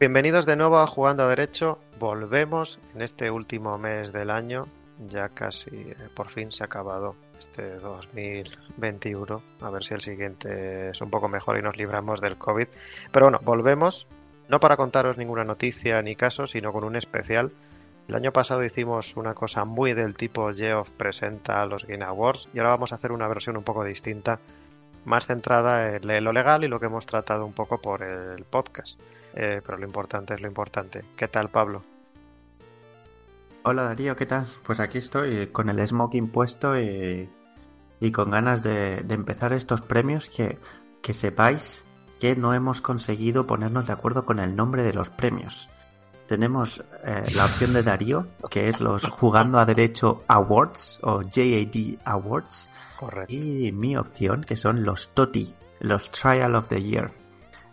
Bienvenidos de nuevo a Jugando a Derecho. Volvemos en este último mes del año. Ya casi eh, por fin se ha acabado este 2021. A ver si el siguiente es un poco mejor y nos libramos del COVID. Pero bueno, volvemos no para contaros ninguna noticia ni caso, sino con un especial. El año pasado hicimos una cosa muy del tipo Geoff presenta los Game Awards y ahora vamos a hacer una versión un poco distinta, más centrada en lo legal y lo que hemos tratado un poco por el podcast. Eh, pero lo importante es lo importante. ¿Qué tal, Pablo? Hola Darío, ¿qué tal? Pues aquí estoy con el smoking puesto y, y con ganas de, de, empezar estos premios que, que sepáis que no hemos conseguido ponernos de acuerdo con el nombre de los premios. Tenemos eh, la opción de Darío, que es los Jugando a Derecho Awards o JAD Awards. Correcto. Y mi opción, que son los TOTI, los Trial of the Year.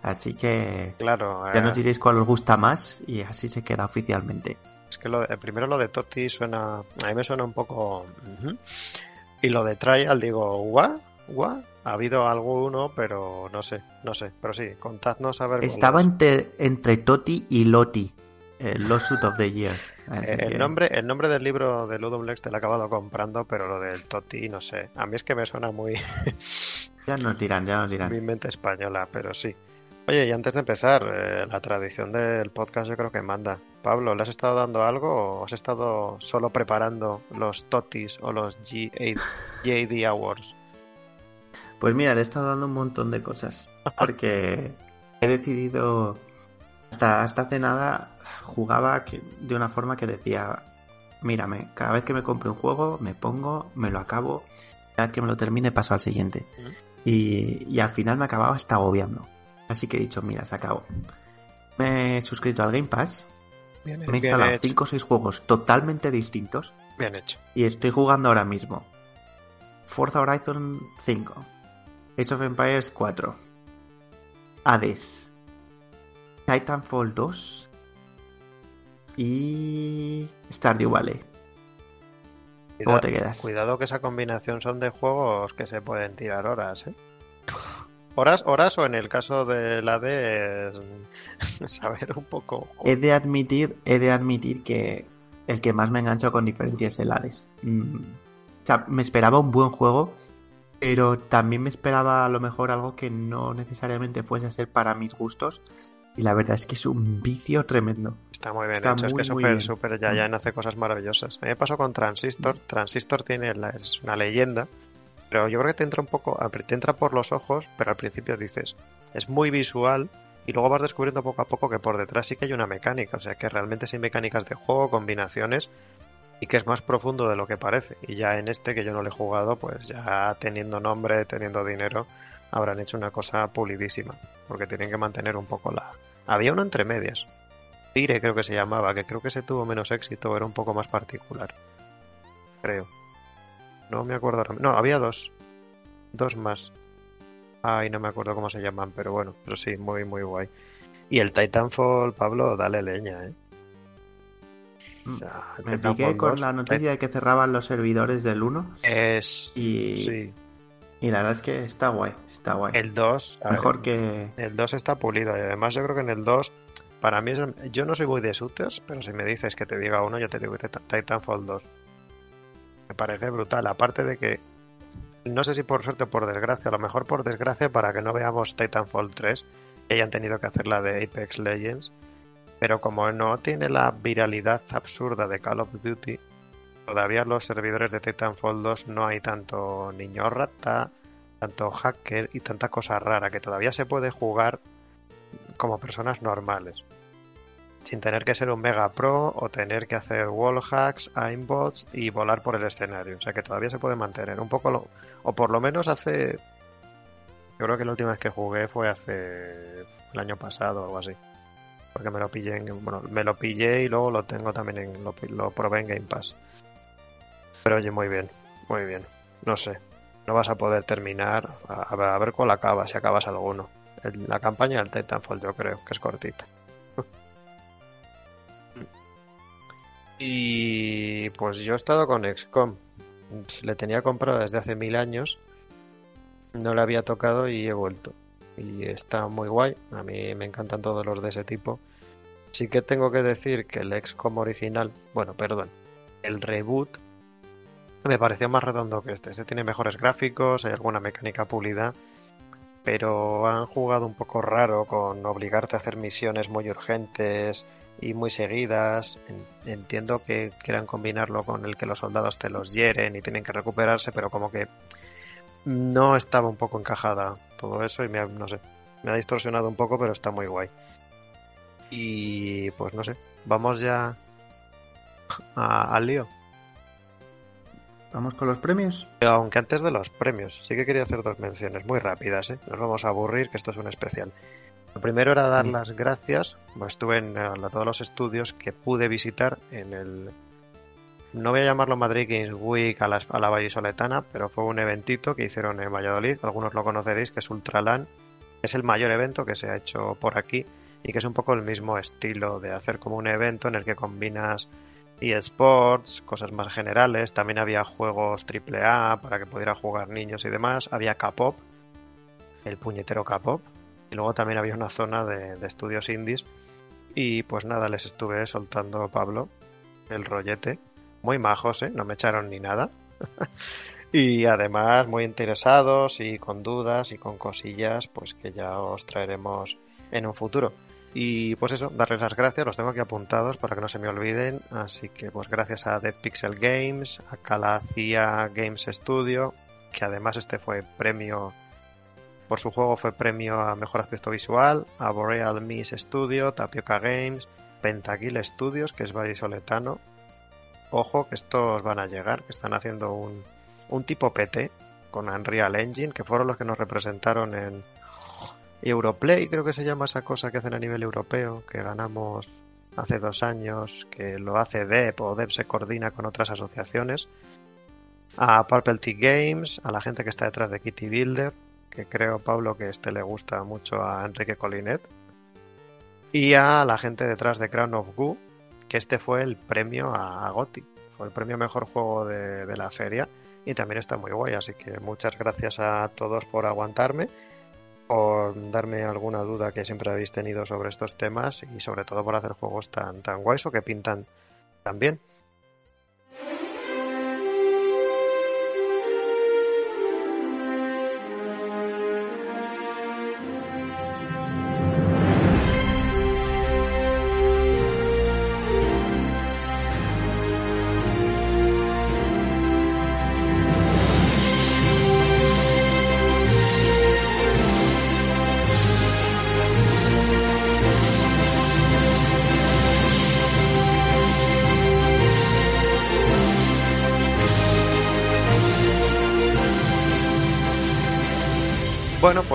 Así que claro, ya nos diréis cuál os gusta más y así se queda oficialmente. Es que lo de, primero lo de Toti suena, a mí me suena un poco... Uh -huh. Y lo de Trial digo, ¿what? ¿what? Ha habido alguno, pero no sé, no sé. Pero sí, contadnos a ver. Estaba entre, entre Toti y Loti, el Lawsuit of the Year. Eh, el, nombre, el nombre del libro de Ludum Lex te lo he acabado comprando, pero lo del Toti, no sé. A mí es que me suena muy. ya nos dirán, ya nos dirán. Mi mente española, pero sí. Oye, y antes de empezar, eh, la tradición del podcast yo creo que manda. Pablo, ¿le has estado dando algo o has estado solo preparando los Totis o los GAD Awards? Pues mira, le he estado dando un montón de cosas. Porque he decidido. Hasta, hasta hace nada jugaba que, de una forma que decía: Mírame, cada vez que me compre un juego, me pongo, me lo acabo. Cada vez que me lo termine, paso al siguiente. Y, y, al final me acababa hasta agobiando. Así que he dicho: Mira, se acabó. Me he suscrito al Game Pass. Bien, me he instalado 5 o 6 juegos totalmente distintos. Bien hecho. Y estoy jugando ahora mismo. Forza Horizon 5. Age of Empires 4, Hades, Titanfall 2 y Stardew Valley. ¿Cómo te quedas? Cuidado que esa combinación son de juegos que se pueden tirar horas, ¿eh? Horas, horas o en el caso del Hades saber un poco. He de admitir, he de admitir que el que más me engancho con diferencia es el Hades. Mm. O sea, me esperaba un buen juego pero también me esperaba a lo mejor algo que no necesariamente fuese a ser para mis gustos. Y la verdad es que es un vicio tremendo. Está muy bien Está hecho, muy, es que súper, súper, ya, ya hace cosas maravillosas. A mí me pasó con Transistor. Transistor tiene la, es una leyenda, pero yo creo que te entra un poco, te entra por los ojos, pero al principio dices, es muy visual y luego vas descubriendo poco a poco que por detrás sí que hay una mecánica, o sea que realmente sí hay mecánicas de juego, combinaciones y que es más profundo de lo que parece. Y ya en este, que yo no le he jugado, pues ya teniendo nombre, teniendo dinero, habrán hecho una cosa pulidísima. Porque tienen que mantener un poco la... Había uno entre medias. Tire creo que se llamaba, que creo que se tuvo menos éxito, era un poco más particular. Creo. No me acuerdo ahora. No, había dos. Dos más. Ay, no me acuerdo cómo se llaman, pero bueno, pero sí, muy, muy guay. Y el Titanfall, Pablo, dale leña, ¿eh? O sea, me piqué con la noticia de que cerraban los servidores del 1. Es. Y, sí. y la verdad es que está guay. Está guay. El 2. Mejor que. El 2 está pulido. Y además, yo creo que en el 2. Para mí, es, yo no soy muy de shooters, pero si me dices que te diga uno, yo te digo Titanfall 2. Me parece brutal. Aparte de que. No sé si por suerte o por desgracia, a lo mejor por desgracia, para que no veamos Titanfall 3, que hayan tenido que hacer la de Apex Legends pero como no tiene la viralidad absurda de Call of Duty, todavía los servidores de Titanfall 2 no hay tanto niño rata, tanto hacker y tanta cosa rara que todavía se puede jugar como personas normales. Sin tener que ser un mega pro o tener que hacer wall hacks, aimbots y volar por el escenario. O sea que todavía se puede mantener un poco lo, o por lo menos hace yo creo que la última vez que jugué fue hace el año pasado o algo así porque me lo pillé en, bueno, me lo pillé y luego lo tengo también en lo, probé en Game Pass. Pero oye, muy bien, muy bien. No sé, no vas a poder terminar a, ver, a ver cuál si acabas alguno. La campaña del Titanfall yo creo que es cortita. Y pues yo he estado con XCOM. Le tenía comprado desde hace mil años. No le había tocado y he vuelto y está muy guay. A mí me encantan todos los de ese tipo. Sí que tengo que decir que el XCOM original, bueno, perdón, el reboot me pareció más redondo que este. Este tiene mejores gráficos, hay alguna mecánica pulida, pero han jugado un poco raro con obligarte a hacer misiones muy urgentes y muy seguidas. Entiendo que quieran combinarlo con el que los soldados te los hieren y tienen que recuperarse, pero como que no estaba un poco encajada todo eso y me ha, no sé, me ha distorsionado un poco, pero está muy guay. Y pues no sé, vamos ya al lío. ¿Vamos con los premios? Aunque antes de los premios, sí que quería hacer dos menciones muy rápidas, ¿eh? Nos vamos a aburrir, que esto es un especial. Lo primero era dar las gracias, pues estuve en todos los estudios que pude visitar en el... No voy a llamarlo Madrid Games Week a la, a la Vallisoletana, pero fue un eventito que hicieron en Valladolid, algunos lo conoceréis, que es Ultralan. Es el mayor evento que se ha hecho por aquí y que es un poco el mismo estilo de hacer como un evento en el que combinas eSports, cosas más generales. También había juegos AAA para que pudiera jugar niños y demás. Había K-pop, el puñetero K-pop. Y luego también había una zona de, estudios indies. Y pues nada, les estuve soltando Pablo el rollete. Muy majos, ¿eh? No me echaron ni nada. y además muy interesados y con dudas y con cosillas, pues que ya os traeremos en un futuro. Y pues eso, darles las gracias, los tengo aquí apuntados para que no se me olviden. Así que pues gracias a Dead Pixel Games, a Calacia Games Studio, que además este fue premio, por su juego fue premio a Mejor Aspecto Visual, a Boreal Miss Studio, Tapioca Games, Pentakill Studios, que es vallisoletano. Ojo que estos van a llegar, que están haciendo un, un tipo PT con Unreal Engine, que fueron los que nos representaron en, Europlay, creo que se llama esa cosa que hacen a nivel europeo, que ganamos hace dos años, que lo hace DEP o DEP se coordina con otras asociaciones. A Purple Tea Games, a la gente que está detrás de Kitty Builder, que creo, Pablo, que este le gusta mucho a Enrique Colinet. Y a la gente detrás de Crown of Goo, que este fue el premio a Gotti, fue el premio mejor juego de, de la feria y también está muy guay, así que muchas gracias a todos por aguantarme por darme alguna duda que siempre habéis tenido sobre estos temas y sobre todo por hacer juegos tan, tan guays o que pintan tan bien.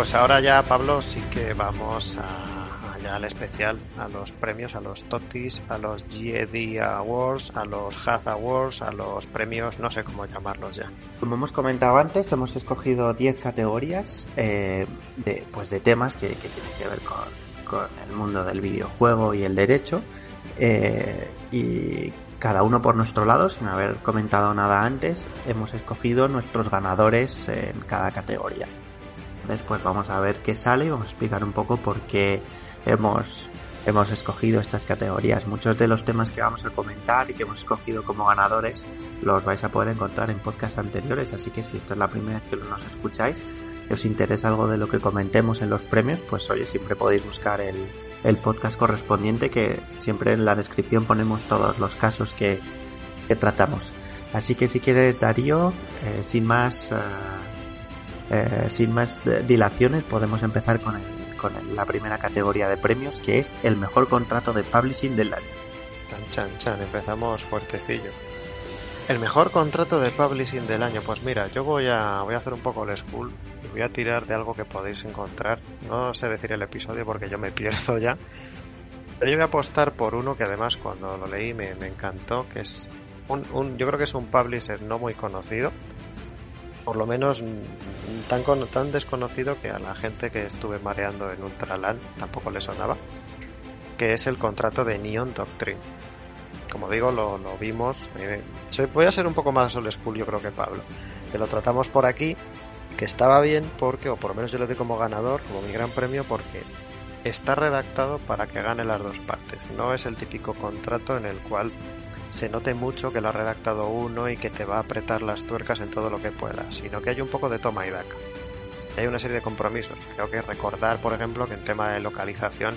Pues ahora ya, Pablo, sí que vamos a, allá al especial, a los premios, a los TOTIS, a los GED Awards, a los Haz Awards, a los premios, no sé cómo llamarlos ya. Como hemos comentado antes, hemos escogido 10 categorías eh, de, pues de temas que, tienen que ver con, el mundo del videojuego y el derecho. Eh, y cada uno por nuestro lado, sin haber comentado nada antes, hemos escogido nuestros ganadores en cada categoría. Después vamos a ver qué sale y vamos a explicar un poco por qué hemos, hemos escogido estas categorías. Muchos de los temas que vamos a comentar y que hemos escogido como ganadores los vais a poder encontrar en podcasts anteriores, así que si esta es la primera vez que nos escucháis y os interesa algo de lo que comentemos en los premios, pues oye, siempre podéis buscar el, el podcast correspondiente que siempre en la descripción ponemos todos los casos que, tratamos. Así que si quieres, Darío, eh, sin más... Eh, eh, sin más dilaciones, podemos empezar con, con la primera categoría de premios, que es el mejor contrato de publishing del año. Chan, chan, chan, empezamos fuertecillo. El mejor contrato de publishing del año, pues mira, yo voy a, voy a hacer un poco el school y voy a tirar de algo que podéis encontrar. No sé decir el episodio porque yo me pierdo ya. Pero yo voy a apostar por uno que además cuando lo leí me, me encantó, que es un, un, yo creo que es un publisher no muy conocido, por lo menos tan, tan desconocido que a la gente que estuve mareando en Ultraland tampoco le sonaba, que es el contrato de Neon Doctrine. Como digo, lo, vimos. Eh, voy a ser un poco más old school, yo creo que Pablo. Que lo tratamos por aquí, que estaba bien porque, o por lo menos yo lo doy como ganador, como mi gran premio, porque está redactado para que gane las dos partes. No es el típico contrato en el cual se note mucho que lo ha redactado uno y que te va a apretar las tuercas en todo lo que pueda, sino que hay un poco de toma y daca. Hay una serie de compromisos. Creo que recordar, por ejemplo, que en tema de localización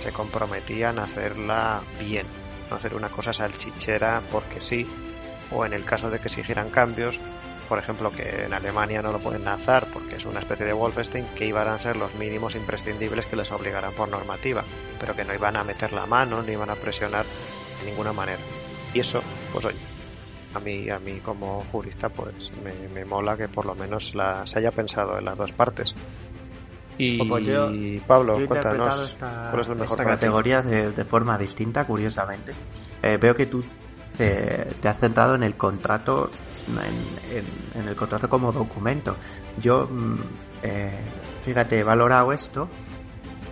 se comprometían a hacerla bien, no hacer una cosa salchichera porque sí, o en el caso de que exigieran cambios, por ejemplo, que en Alemania no lo pueden hacer porque es una especie de Wolfenstein, que iban a ser los mínimos imprescindibles que les obligarán por normativa, pero que no iban a meter la mano ni iban a presionar de ninguna manera. Y eso, pues oye, a mí, a mí como jurista, pues me, mola que por lo menos la, se haya pensado en las dos partes. Y pues yo, Pablo, cuéntanos esta, cuál es el mejor esta categoría de, de, forma distinta, curiosamente. Eh, veo que tú te, has centrado en el contrato, en, el contrato como documento. Yo, mm, eh, fíjate, he valorado esto.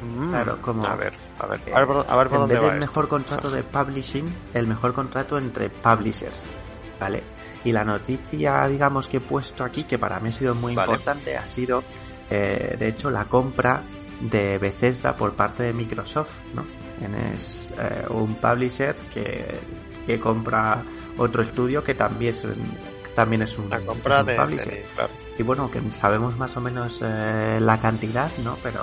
Mm, claro, como. A ver, a ver, a ver, en vez del mejor contrato de publishing, el mejor contrato entre publishers. ¿Vale? Y la noticia, digamos, que he puesto aquí, que para mí ha sido muy importante, ha sido, eh, de hecho, la compra de Bethesda por parte de Microsoft, ¿no? Es eh, un publisher que que compra otro estudio que también es, también es un, la compra de Y bueno, que sabemos más o menos eh, la cantidad, ¿no? Pero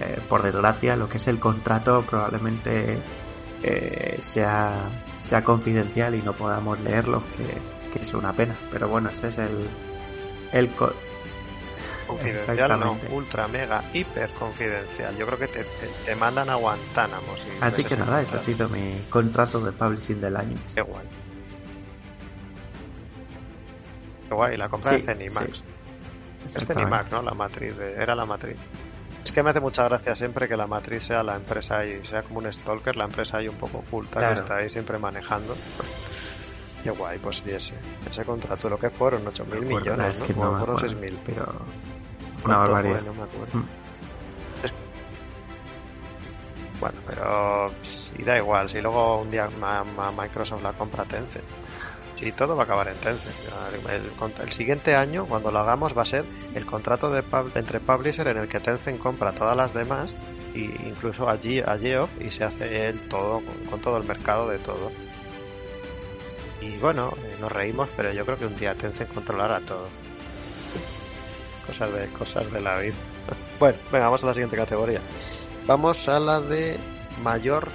eh, por desgracia lo que es el contrato probablemente eh, sea, sea confidencial y no podamos leerlo, que, que es una pena. Pero bueno, ese es el, el, confidencial, no, ultra, mega, hiper confidencial. Yo creo que te, te, mandan a Guantánamo. Así que nada, ese ha sido mi contrato de publishing del año. Qué guay. Qué guay, la compra de Cenimax. Es Cenimax, ¿no? La matriz, era la matriz. Es que me hace mucha gracia siempre que la matriz sea la empresa y sea como un stalker, la empresa ahí un poco oculta que está ahí siempre manejando. Qué guay, pues ese, ese contrato, lo que fueron, 8.000 millones, ¿no? Que no fueron 6.000. Pero una barbaridad. no me acuerdo. Mm. Bueno, pero si da igual, si luego un día Microsoft la compra Tencent, si todo va a acabar en Tencent. El, siguiente año, cuando lo hagamos, va a ser el contrato de entre publisher en el que Tencent compra todas las demás, e incluso a, Geoff, y se hace él todo, con, todo el mercado de todo. Y bueno, eh, nos reímos, pero yo creo que un día Tencent controlará todo cosas de, cosas de la vida. Bueno, venga, vamos a la siguiente categoría. Vamos a la de mayor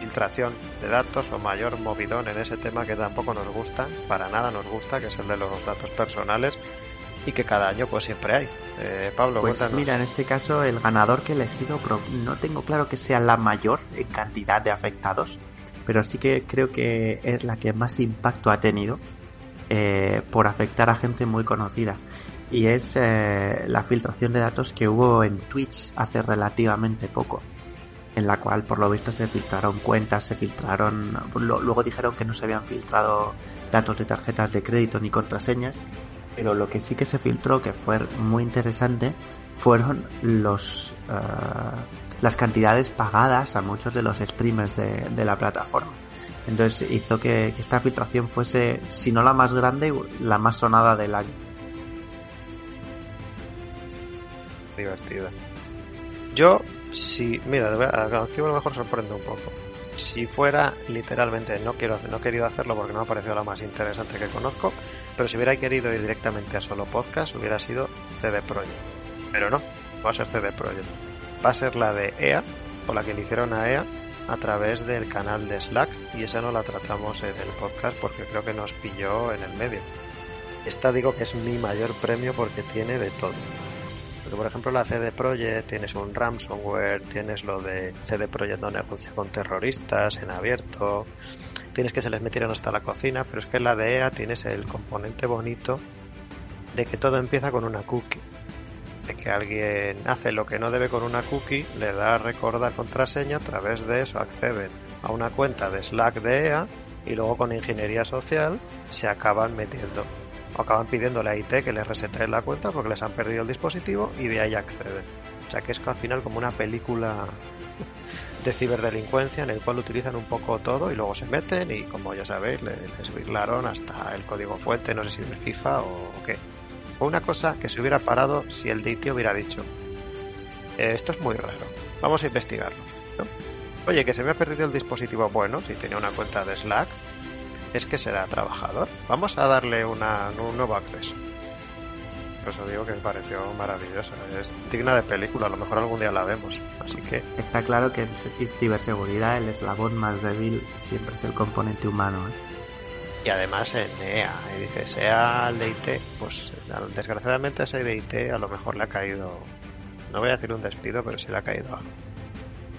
filtración de datos o mayor movidón en ese tema que tampoco nos gusta, para nada nos gusta, que es el de los datos personales y que cada año pues siempre hay. Eh, Pablo, pues mira, en este caso el ganador que he elegido no tengo claro que sea la mayor en cantidad de afectados, pero sí que creo que es la que más impacto ha tenido eh, por afectar a gente muy conocida y es eh, la filtración de datos que hubo en Twitch hace relativamente poco, en la cual por lo visto se filtraron cuentas, se filtraron, luego dijeron que no se habían filtrado datos de tarjetas de crédito ni contraseñas, pero lo que sí que se filtró, que fue muy interesante, fueron los uh, las cantidades pagadas a muchos de los streamers de, de la plataforma. Entonces hizo que, que, esta filtración fuese, si no la más grande, la más sonada del año. Divertida. Yo, si, mira, aquí a lo mejor sorprende un poco. Si fuera literalmente, no quiero no querido hacerlo porque no me ha parecido la más interesante que conozco, pero si hubiera querido ir directamente a solo podcast, hubiera sido CD Projekt. Pero no, va a ser CD Projekt. Va a ser la de EA, o la que le hicieron a EA, a través del canal de Slack, y esa no la tratamos en el podcast porque creo que nos pilló en el medio. Esta digo que es mi mayor premio porque tiene de todo por ejemplo, la CD Projekt tienes un ransomware, tienes lo de CD Projekt no negocia con terroristas en abierto, tienes que se les metieron hasta la cocina, pero es que en la de EA tienes el componente bonito de que todo empieza con una cookie. De que alguien hace lo que no debe con una cookie, le da a recordar contraseña, a través de eso acceden a una cuenta de Slack de EA y luego con ingeniería social se acaban metiendo acaban pidiéndole a IT que les resete la cuenta porque les han perdido el dispositivo y de ahí acceden. O sea que es al final como una película de ciberdelincuencia en el cual utilizan un poco todo y luego se meten y como ya sabéis les, burlaron hasta el código fuente, no sé si del FIFA o, qué. Fue una cosa que se hubiera parado si el DIT hubiera dicho eh, esto es muy raro, vamos a investigarlo. Oye, que se me ha perdido el dispositivo, bueno, si tenía una cuenta de Slack, es que será trabajador. Vamos a darle una, un nuevo acceso. Por eso digo que me pareció maravillosa. Es digna de película, a lo mejor algún día la vemos. Así que. Está claro que en ciberseguridad el eslabón más débil siempre es el componente humano. ¿eh? Y además en EA, y dice, sea el de IT, pues desgraciadamente ese de IT a lo mejor le ha caído, no voy a decir un despido, pero sí le ha caído algo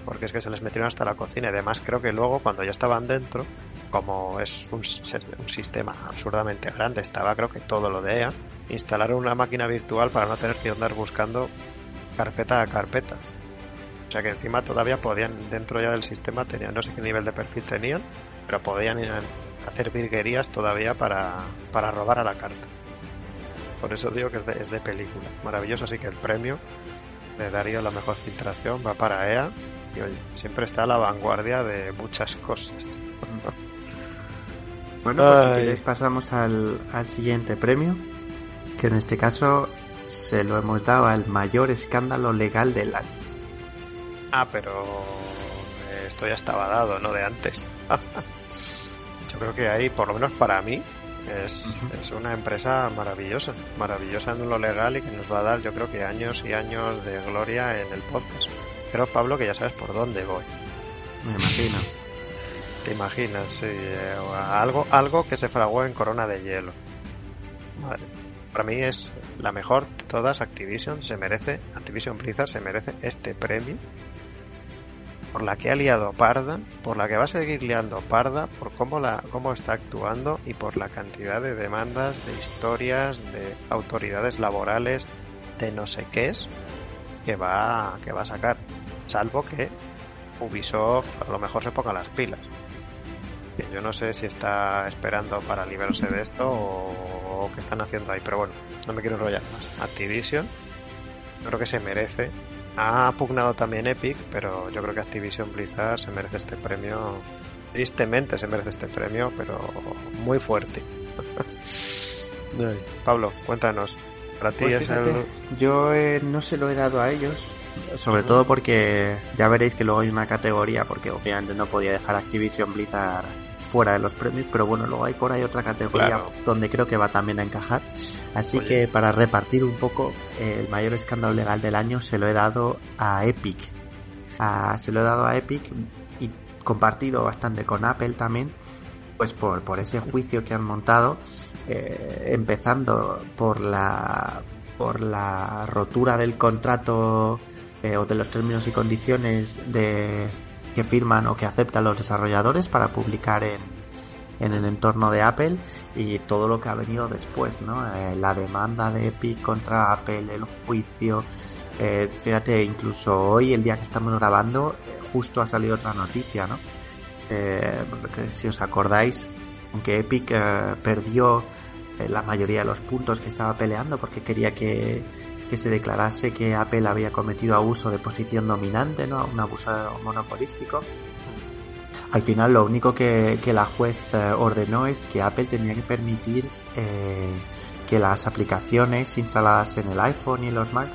porque es que se les metieron hasta la cocina. Y además creo que luego cuando ya estaban dentro, como es un, sistema absurdamente grande, estaba creo que todo lo de EA, instalaron una máquina virtual para no tener que andar buscando carpeta a carpeta. O sea que encima todavía podían, dentro ya del sistema, tenían, no sé qué nivel de perfil tenían, pero podían hacer virguerías todavía para, para robar a la carta. Por eso digo que es de, es de película. Maravilloso, así que el premio de Darío la mejor filtración va para EA y oye, siempre está a la vanguardia de muchas cosas. bueno, pues si pasamos al, al siguiente premio, que en este caso se lo hemos dado al mayor escándalo legal del año. Ah, pero esto ya estaba dado, no de antes. Yo creo que ahí, por lo menos para mí, es, es, una empresa maravillosa, maravillosa en lo legal y que nos va a dar, yo creo que años y años de gloria en el podcast. Creo, Pablo, que ya sabes por dónde voy. Me imagino. Te imaginas, sí. Eh, algo, algo que se fraguó en Corona de Hielo. Para mí es la mejor de todas. Activision se merece, Activision Blizzard se merece este premio por la que ha liado parda, por la que va a seguir liando parda, por cómo, la, cómo está actuando y por la cantidad de demandas, de historias, de autoridades laborales, de no sé qué es, que va, que va a sacar salvo que Ubisoft a lo mejor se ponga las pilas. yo no sé si está esperando para liberarse de esto o, qué están haciendo ahí, pero bueno, no me quiero enrollar más. Activision, creo que se merece. Ha pugnado también Epic, pero yo creo que Activision Blizzard se merece este premio. Tristemente se merece este premio, pero muy fuerte. Pablo, cuéntanos. Para ti pues Yo eh, no se lo he dado a ellos, sobre todo porque ya veréis que luego hay una categoría, porque obviamente no podía dejar Activision Blizzard fuera de los premios, pero bueno, luego hay por ahí otra categoría donde creo que va también a encajar. Así que para repartir un poco, el mayor escándalo legal del año se lo he dado a Epic. se lo he dado a Epic y compartido bastante con Apple también, pues por, por ese juicio que han montado, eh, empezando por la por la rotura del contrato eh, o de los términos y condiciones de que firman o que aceptan los desarrolladores para publicar en, en el entorno de Apple y todo lo que ha venido después, ¿no? Eh, la demanda de Epic contra Apple, el juicio. Eh, fíjate, incluso hoy, el día que estamos grabando, justo ha salido otra noticia, ¿no? si os acordáis, aunque Epic perdió la mayoría de los puntos que estaba peleando porque quería que que se declarase que Apple había cometido abuso de posición dominante, ¿no? Un abuso monopolístico. Al final lo único que, la juez eh, ordenó es que Apple tenía que permitir eh, que las aplicaciones instaladas en el iPhone y en los Mac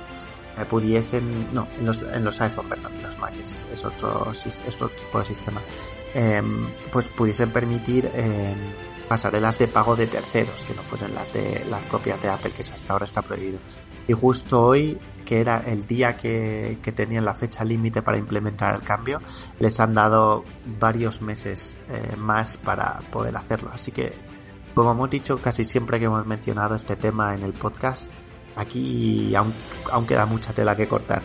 eh, pudiesen, no, en los, en los iPhone, perdón, en los Mac es, otro, es otro tipo de sistema, em, pues pudiesen permitir em, pasarelas de pago de terceros, que no fueran las de las propias de Apple, que hasta ahora está prohibido. Y justo hoy, que era el día que, tenían la fecha límite para implementar el cambio, les han dado varios meses eh, más para poder hacerlo. Así que, como hemos dicho casi siempre que hemos mencionado este tema en el podcast, aquí aún, queda mucha tela que cortar.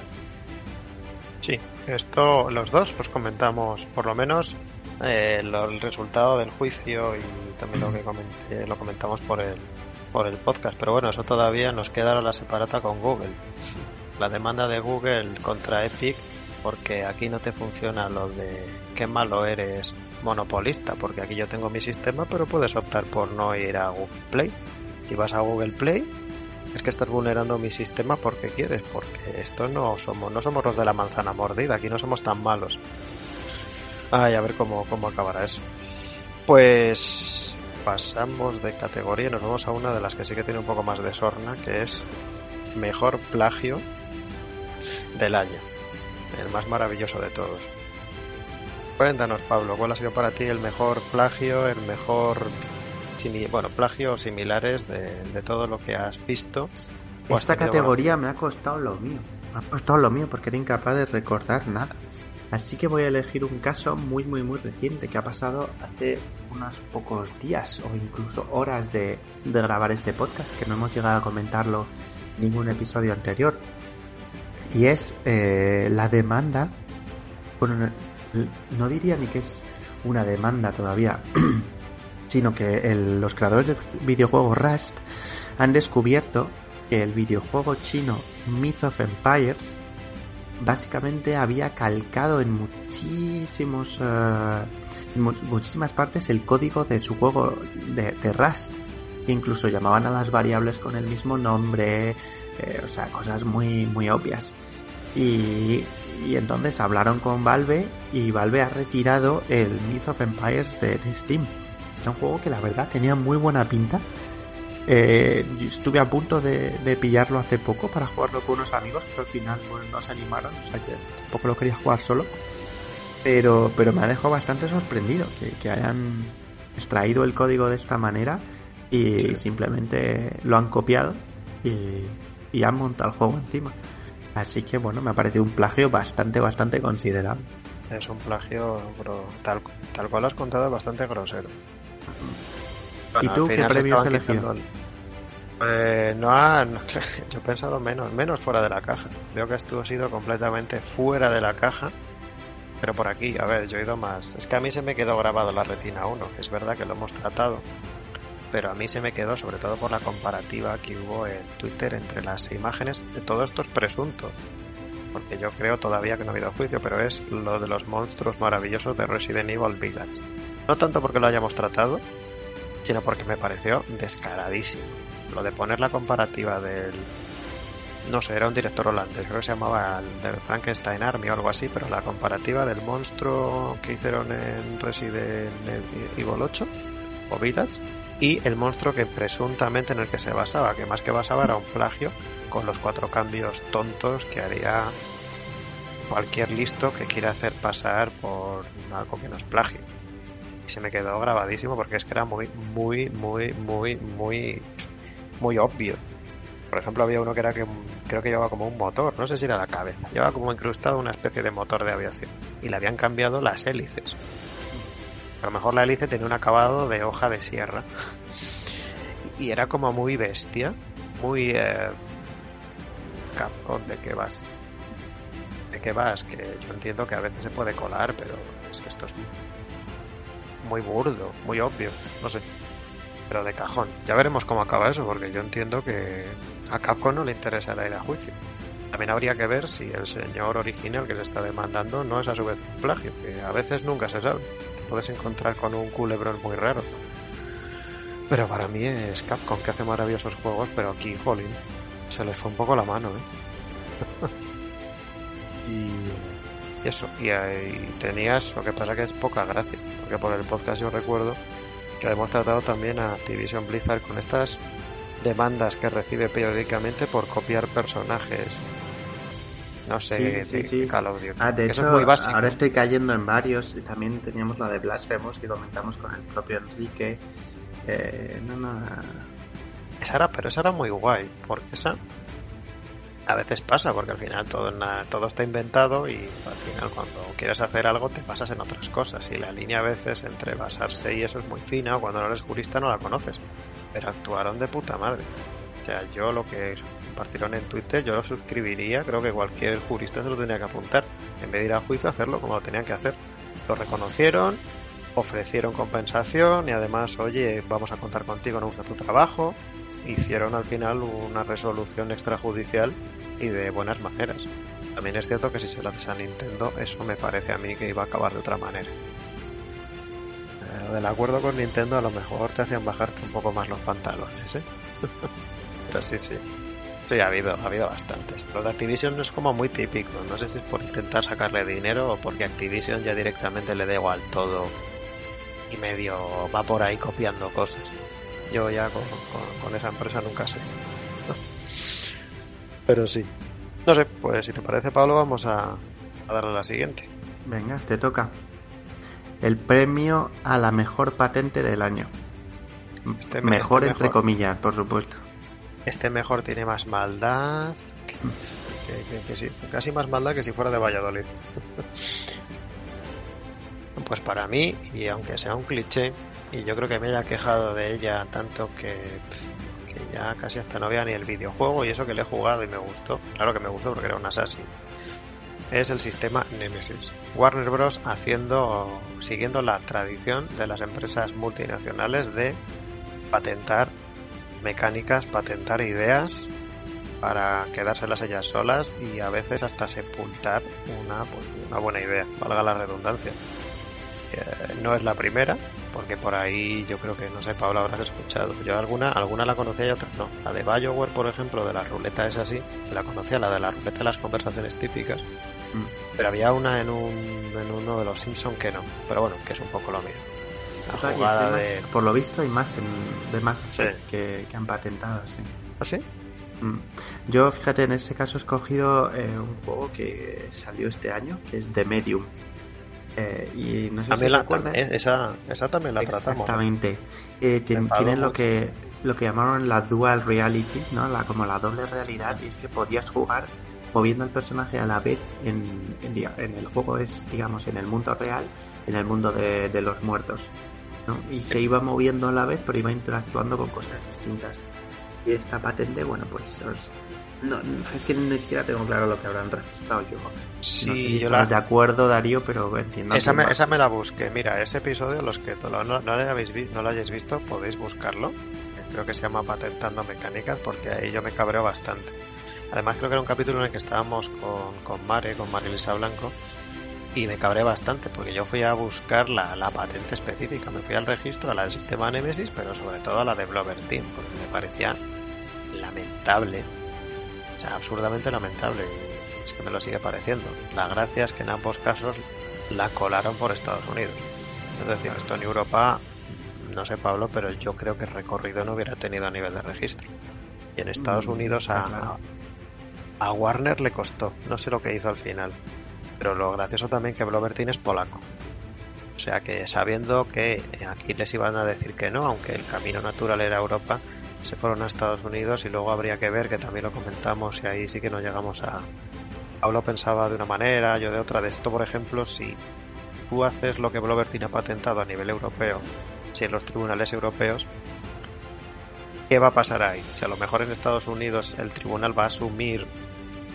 Sí, esto los dos pues comentamos por lo menos eh, el resultado del juicio y también lo que lo comentamos por el, por el podcast, pero bueno, eso todavía nos queda la separata con Google. La demanda de Google contra Epic, porque aquí no te funciona lo de qué malo eres monopolista, porque aquí yo tengo mi sistema, pero puedes optar por no ir a Google Play. Y vas a Google Play, es que estás vulnerando mi sistema porque quieres, porque esto no somos, no somos los de la manzana mordida, aquí no somos tan malos. Ay, a ver cómo, cómo acabará eso. Pues pasamos de categoría y nos vamos a una de las que sí que tiene un poco más de sorna, que es mejor plagio del año. el más maravilloso de todos. Cuéntanos, Pablo, ¿cuál ha sido para ti el mejor plagio, el mejor bueno, plagio o similares de, todo lo que has visto? Esta categoría me ha costado lo mío. Me ha costado lo mío porque era incapaz de recordar nada. Así que voy a elegir un caso muy, muy, muy reciente que ha pasado hace unos pocos días o incluso horas de, grabar este podcast, que no hemos llegado a comentarlo en ningún episodio anterior. Y es eh, la demanda, bueno, no diría ni que es una demanda todavía, sino que los creadores del videojuego Rust han descubierto que el videojuego chino Myth of Empires básicamente había calcado en muchísimos uh, muchísimas partes el código de su juego de, Rust. Incluso llamaban a las variables con el mismo nombre eh, o sea cosas muy muy obvias. Y, y, entonces hablaron con Valve y Valve ha retirado el Myth of Empires de, de Steam. Era un juego que la verdad tenía muy buena pinta eh, estuve a punto de, pillarlo hace poco para jugarlo con unos amigos, pero al final no se animaron, o sea que tampoco lo quería jugar solo. Pero, pero me ha dejado bastante sorprendido que, hayan extraído el código de esta manera y simplemente lo han copiado y, y han montado el juego encima. Así que bueno, me ha parecido un plagio bastante, bastante considerable. Es un plagio, tal, tal cual has contado, bastante grosero. ¿Y tú qué premio has elegido? Eh, no, ha, yo he pensado menos, menos fuera de la caja. Veo que esto ha sido completamente fuera de la caja. Pero por aquí, a ver, yo he ido más. Es que a mí se me quedó grabado la Retina 1, es verdad que lo hemos tratado. Pero a mí se me quedó, sobre todo por la comparativa que hubo en Twitter entre las imágenes de todos estos presuntos. Porque yo creo todavía que no ha habido juicio, pero es lo de los monstruos maravillosos de Resident Evil Village. No tanto porque lo hayamos tratado, sino porque me pareció descaradísimo. Lo de poner la comparativa del. No sé, era un director holandés, creo que se llamaba el Frankenstein Army o algo así, pero la comparativa del monstruo que hicieron en Resident Evil 8 o Village y el monstruo que presuntamente en el que se basaba, que más que basaba era un plagio con los cuatro cambios tontos que haría cualquier listo que quiera hacer pasar por algo que no es plagio se me quedó grabadísimo porque es que era muy, muy, muy, muy, muy, muy obvio. Por ejemplo, había uno que era que creo que llevaba como un motor, no sé si era la cabeza, llevaba como incrustado una especie de motor de aviación y le habían cambiado las hélices. A lo mejor la hélice tenía un acabado de hoja de sierra y era como muy bestia, muy eh, Capcom, ¿de qué vas? ¿De qué vas? Que yo entiendo que a veces se puede colar, pero es que esto es muy burdo, muy obvio, no sé. Pero de cajón. Ya veremos cómo acaba eso, porque yo entiendo que a Capcom no le interesa ir a juicio. También habría que ver si el señor original que se está demandando no es a su vez un plagio, que a veces nunca se sabe. Te puedes encontrar con un culebrón muy raro. Pero para mí es Capcom que hace maravillosos juegos, pero aquí, jolín, se les fue un poco la mano, ¿eh? y y eso, y ahí tenías, lo que pasa que es poca gracia, porque por el podcast yo recuerdo que hemos tratado también a Activision Blizzard con estas demandas que recibe periódicamente por copiar personajes. No sé, sí, sí, Call of Duty. Ah, de hecho, ahora estoy cayendo en varios. Y también teníamos la de Blasphemous que comentamos con el propio Enrique. Eh, no, no. Esa era, pero esa era muy guay, porque esa a veces pasa porque al final todo, todo está inventado y al final cuando quieres hacer algo te pasas en otras cosas. Y la línea a veces entre basarse y eso es muy fina o cuando no eres jurista no la conoces pero actuaron de puta madre. O sea yo lo que compartieron en Twitter yo lo suscribiría creo que cualquier jurista se lo tenía que apuntar. En vez de ir a juicio hacerlo como lo tenían que hacer. Lo reconocieron ofrecieron compensación y además oye vamos a contar contigo no gusta tu trabajo hicieron al final una resolución extrajudicial y de buenas maneras. También es cierto que si se lo haces a Nintendo, eso me parece a mí que iba a acabar de otra manera. Pero del acuerdo con Nintendo a lo mejor te hacían bajarte un poco más los pantalones, ¿eh? Pero sí, sí. Sí, ha habido, ha habido bastantes. Lo de Activision es como muy típico. No sé si es por intentar sacarle dinero o porque Activision ya directamente le da igual todo y medio va por ahí copiando cosas. Yo ya con, esa empresa nunca sé. Pero sí. No sé, pues si te parece, Pablo, vamos a, a darle a la siguiente. Venga, te toca. El premio a la mejor patente del año. Este me- mejor este entre comillas, por supuesto. Este mejor tiene más maldad. Que, que- que sí, casi más maldad que si fuera de Valladolid. Pues para mí, y aunque sea un cliché, y yo creo que me haya quejado de ella tanto que, que ya casi hasta no vea ni el videojuego, y eso que le he jugado y me gustó. Claro que me gustó porque era un Assassin. Es el sistema Nemesis. Warner Bros. haciendo, siguiendo la tradición de las empresas multinacionales de patentar mecánicas, patentar ideas para quedárselas ellas solas y a veces hasta sepultar una, pues, una buena idea, valga la redundancia. Eh, no es la primera, porque por ahí yo creo que, no sé, Pablo, habrás escuchado. Yo alguna, alguna la conocía y otras no. La de Bioware, por ejemplo, de la ruleta es así, la conocía, la de la ruleta de las conversaciones típicas, Mm. pero había una en, un, en uno de los Simpson que no. Pero bueno, que es un poco lo mío. La O sea, y jugada además, de... Por lo visto hay más en, de más Sí. que, que han patentado, sí. ¿Ah, sí? Mm. Yo, fíjate, en este caso he escogido eh, un juego que salió este año, que es The Medium. Eh, y no sé si También la, recuerdas. también, esa, esa también la tratamos. Exactamente. Eh, tienen lo que lo que llamaron la dual reality, ¿no? La, como la doble realidad, y es que podías jugar moviendo al personaje a la vez en, en, el juego es, digamos, en el mundo real, en el mundo de, de los muertos, ¿no? Y se iba moviendo a la vez, pero iba interactuando con cosas distintas. Y esta patente, bueno, pues os- no, es que ni siquiera tengo claro lo que habrán registrado yo. Sí, no sé si yo la- de acuerdo, Darío, pero entiendo. esa, me, esa me la busqué. Mira, ese episodio, los que no, no, lo habéis vi- no lo hayáis visto, podéis buscarlo. Creo que se llama Patentando Mecánicas, porque ahí yo me cabreo bastante. Además, creo que era un capítulo en el que estábamos con, con Mare, con Marilisa Blanco, y me cabré bastante, porque yo fui a buscar la, la patente específica. Me fui al registro, a la del sistema Nemesis, pero sobre todo a la de Blover Team, porque me parecía lamentable. O sea, absurdamente lamentable. Es que me lo sigue pareciendo. La gracia es que en ambos casos la colaron por Estados Unidos. Es decir, esto en Europa, no sé Pablo, pero yo creo que recorrido no hubiera tenido a nivel de registro. Y en Estados Mm, Unidos a, a Warner le costó. No sé lo que hizo al final. Pero lo gracioso también que Blobertin es polaco. O sea que sabiendo que aquí les iban a decir que no, aunque el camino natural era Europa, se fueron a Estados Unidos y luego habría que ver, que también lo comentamos y ahí sí que no llegamos a... Pablo pensaba de una manera, yo de otra. De esto, por ejemplo, si tú haces lo que Blobertin ha patentado a nivel europeo, si en los tribunales europeos, ¿qué va a pasar ahí? Si a lo mejor en Estados Unidos el tribunal va a asumir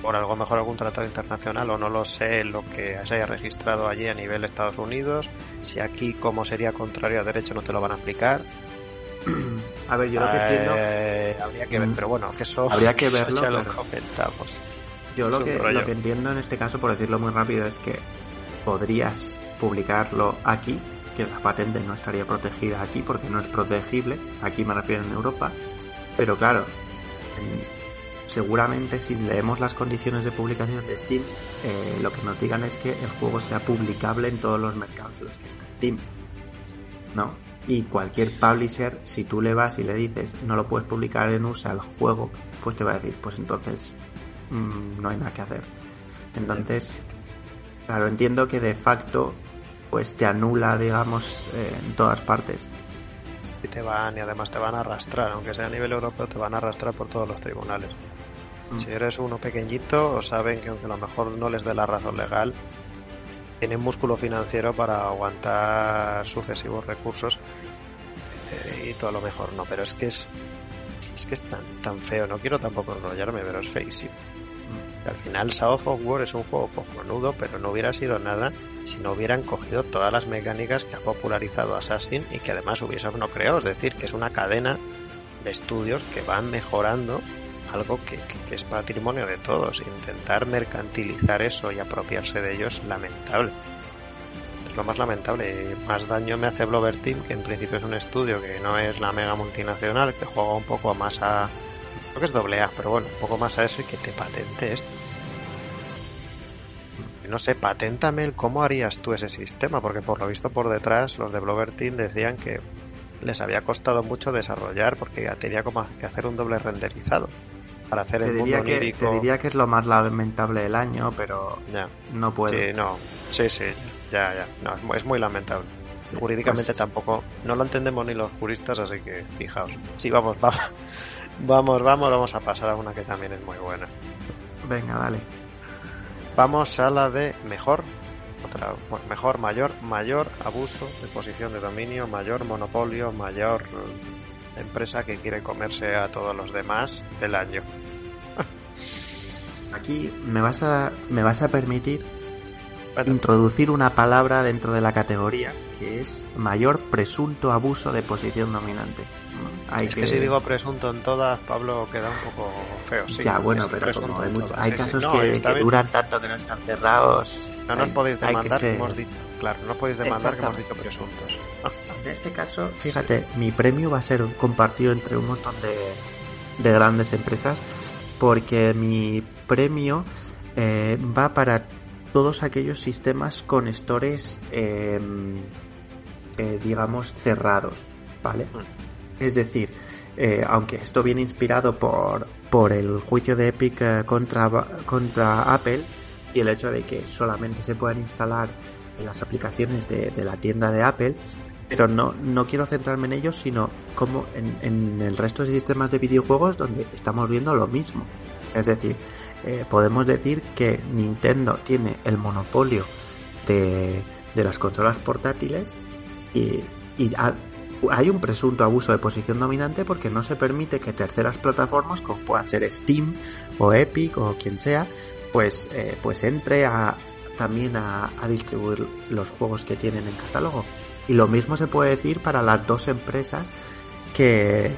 por algo mejor algún tratado internacional o no lo sé lo que se haya registrado allí a nivel Estados Unidos, si aquí como sería contrario a derecho no te lo van a aplicar. A ver, yo lo que entiendo. Eh, habría que ver, pero bueno, que eso, Habría que eso verlo, ya lo comentamos. Yo lo que, lo que entiendo en este caso, por decirlo muy rápido, es que podrías publicarlo aquí, que la patente no estaría protegida aquí porque no es protegible, aquí me refiero en Europa, pero claro, en- seguramente si leemos las condiciones de publicación de Steam, eh, lo que nos digan es que el juego sea publicable en todos los mercados en los que está Steam, ¿no? Y cualquier publisher, si tú le vas y le dices no lo puedes publicar en USA el juego, pues te va a decir, pues entonces mm, no hay nada que hacer. Entonces, claro, entiendo que de facto pues te anula, digamos, eh, en todas partes. Y te van, y además te van a arrastrar, aunque sea a nivel europeo, te van a arrastrar por todos los tribunales. Mm. Si eres uno pequeñito, saben que aunque a lo mejor no les dé la razón legal, tienen músculo financiero para aguantar sucesivos recursos eh, y todo lo mejor no. Pero es que es, es que es tan, tan feo. No quiero tampoco enrollarme, pero es feísimo. Al final, South of War es un juego cojonudo, pero no hubiera sido nada si no hubieran cogido todas las mecánicas que ha popularizado Assassin y que además Ubisoft no creó. Es decir, que es una cadena de estudios que van mejorando algo que, es patrimonio de todos. Intentar mercantilizar eso y apropiarse de ello es lamentable. Es lo más lamentable. Más daño me hace Blover Team, que en principio es un estudio que no es la mega multinacional, que juega un poco más a. Creo que es doble A, pero bueno, un poco más a eso y que te patente esto. No sé, paténtame el cómo harías tú ese sistema, porque por lo visto por detrás los de Blover Team decían que les había costado mucho desarrollar porque ya tenía como que hacer un doble renderizado. para hacer Te el mundo diría, que, onírico. te diría que es lo más lamentable del año, pero Ya. no puedo. Sí, no. Sí, sí. Ya, ya. No, es muy, es muy lamentable. Jurídicamente Pues- tampoco. No lo entendemos ni los juristas, así que fijaos. Sí, vamos, vamos. Vamos, vamos, vamos a pasar a una que también es muy buena. Venga, dale. Vamos a la de mejor. Otra, mejor, mayor, mayor abuso de posición de dominio, mayor monopolio, mayor eh, empresa que quiere comerse a todos los demás del año. Aquí me vas a, me vas a permitir Bueno, introducir una palabra dentro de la categoría que es mayor presunto abuso de posición dominante. Hay es que... si digo presunto en todas, Pablo queda un poco feo. Sí, ya, bueno, pero como hay, en mucho- todas, hay sí, sí. casos No, que, duran tanto que no están cerrados. No nos podéis que demandar, ser- hemos dicho. Claro, no podéis demandar que hemos dicho presuntos. En este caso, fíjate, mi premio va a ser compartido entre un montón de, de grandes empresas porque mi premio eh, va para todos aquellos sistemas con stores, eh, eh, digamos, cerrados, ¿vale? Mm. Es decir, eh, aunque esto viene inspirado por, por el juicio de Epic eh, contra, contra Apple y el hecho de que solamente se puedan instalar en las aplicaciones de, la tienda de Apple, pero no, no quiero centrarme en ellos, sino como en, el resto de sistemas de videojuegos donde estamos viendo lo mismo. Es decir, eh, podemos decir que Nintendo tiene el monopolio de, de las consolas portátiles y, y ha- hay un presunto abuso de posición dominante porque no se permite que terceras plataformas como puedan ser Steam o Epic o quien sea pues eh, pues entre a también a, distribuir los juegos que tienen en catálogo. Y lo mismo se puede decir para las dos empresas que,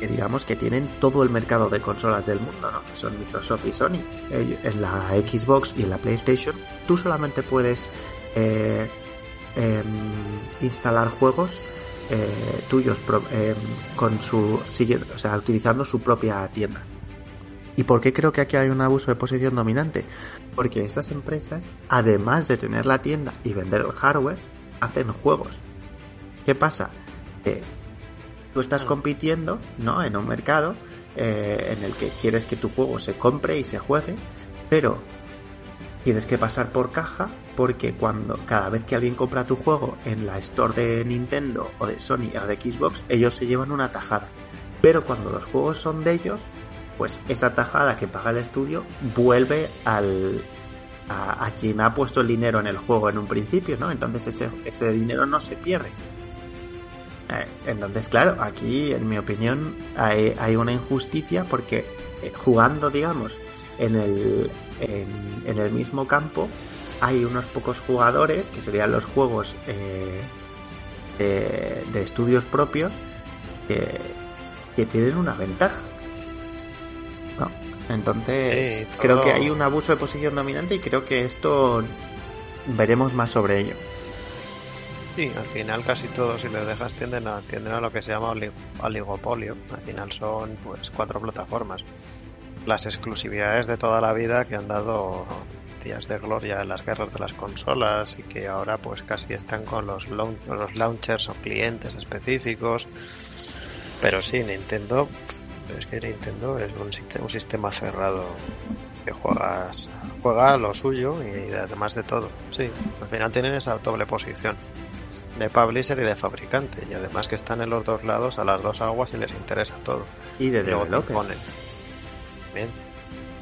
digamos que tienen todo el mercado de consolas del mundo que son Microsoft y Sony. En la Xbox y en la PlayStation tú solamente puedes eh, em, instalar juegos eh, tuyos em, con su o sea, utilizando su propia tienda. ¿Y por qué creo que aquí hay un abuso de posición dominante? Porque estas empresas, además de tener la tienda y vender el hardware, hacen juegos. ¿Qué pasa? Que tú estás compitiendo, ¿no? En un mercado eh, en el que quieres que tu juego se compre y se juegue, pero tienes que pasar por caja porque cuando cada vez que alguien compra tu juego en la store de Nintendo o de Sony o de Xbox, ellos se llevan una tajada. Pero cuando los juegos son de ellos, pues esa tajada que paga el estudio vuelve al a, quien ha puesto el dinero en el juego en un principio, ¿no? Entonces ese, ese dinero no se pierde. Eh, entonces, claro, aquí, en mi opinión, hay, una injusticia porque eh, jugando, digamos, en el, en, el mismo campo, hay unos pocos jugadores, que serían los juegos eh, de, estudios propios, que tienen una ventaja. ¿No? Entonces, Sí, creo que hay un abuso de posición dominante y creo que esto veremos más sobre ello. Sí, al final casi todos, si les dejas, tienden a, tienden a lo que se llama oli- oligopolio. Al final son pues cuatro plataformas. Las exclusividades de toda la vida que han dado días de gloria en las guerras de las consolas y que ahora pues casi están con los, laun- los launchers o clientes específicos. Pero sí, Nintendo, es que Nintendo es un, siste- un sistema cerrado que juegas, juega lo suyo y además de todo. Sí, al final tienen esa doble posición de publisher y de fabricante y además que están en los dos lados a las dos aguas y les interesa todo Y de developer. ponen. bien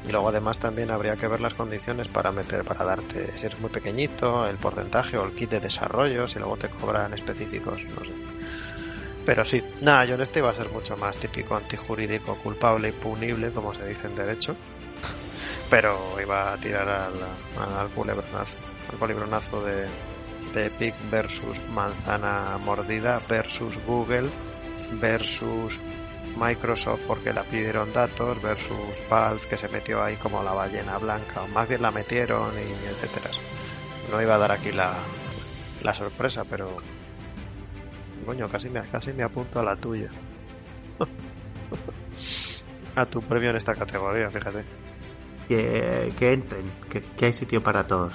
y luego además también habría que ver las condiciones para meter para darte si eres muy pequeñito el porcentaje o el kit de desarrollo si luego te cobran específicos no sé pero sí nada yo en este iba a ser mucho más típico antijurídico culpable y punible como se dice en derecho pero iba a tirar al, al culebronazo al culebronazo de de Epic versus Manzana Mordida versus Google versus Microsoft porque la pidieron datos versus Valve que se metió ahí como la ballena blanca o más bien la metieron y etcétera. No iba a dar aquí la, la sorpresa, pero coño, casi me, casi me apunto a la tuya. a tu premio en esta categoría, fíjate. Que, que entren, que, que hay sitio para todos.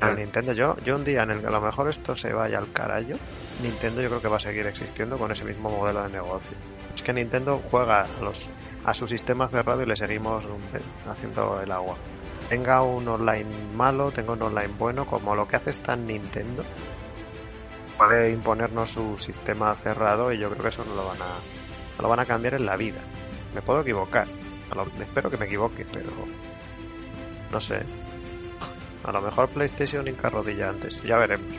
Pero Ah. Nintendo, yo, yo un día en el que a lo mejor esto se vaya al carajo, Nintendo yo creo que va a seguir existiendo con ese mismo modelo de negocio. Es que Nintendo juega a, los, a su sistema cerrado y le seguimos haciendo el agua. Tenga un online malo, tenga un online bueno, como lo que hace está en Nintendo, puede imponernos su sistema cerrado y yo creo que eso no lo van a, no lo van a cambiar en la vida. Me puedo equivocar, espero que me equivoque, pero no sé. A lo mejor PlayStation hinca rodilla antes, ya veremos.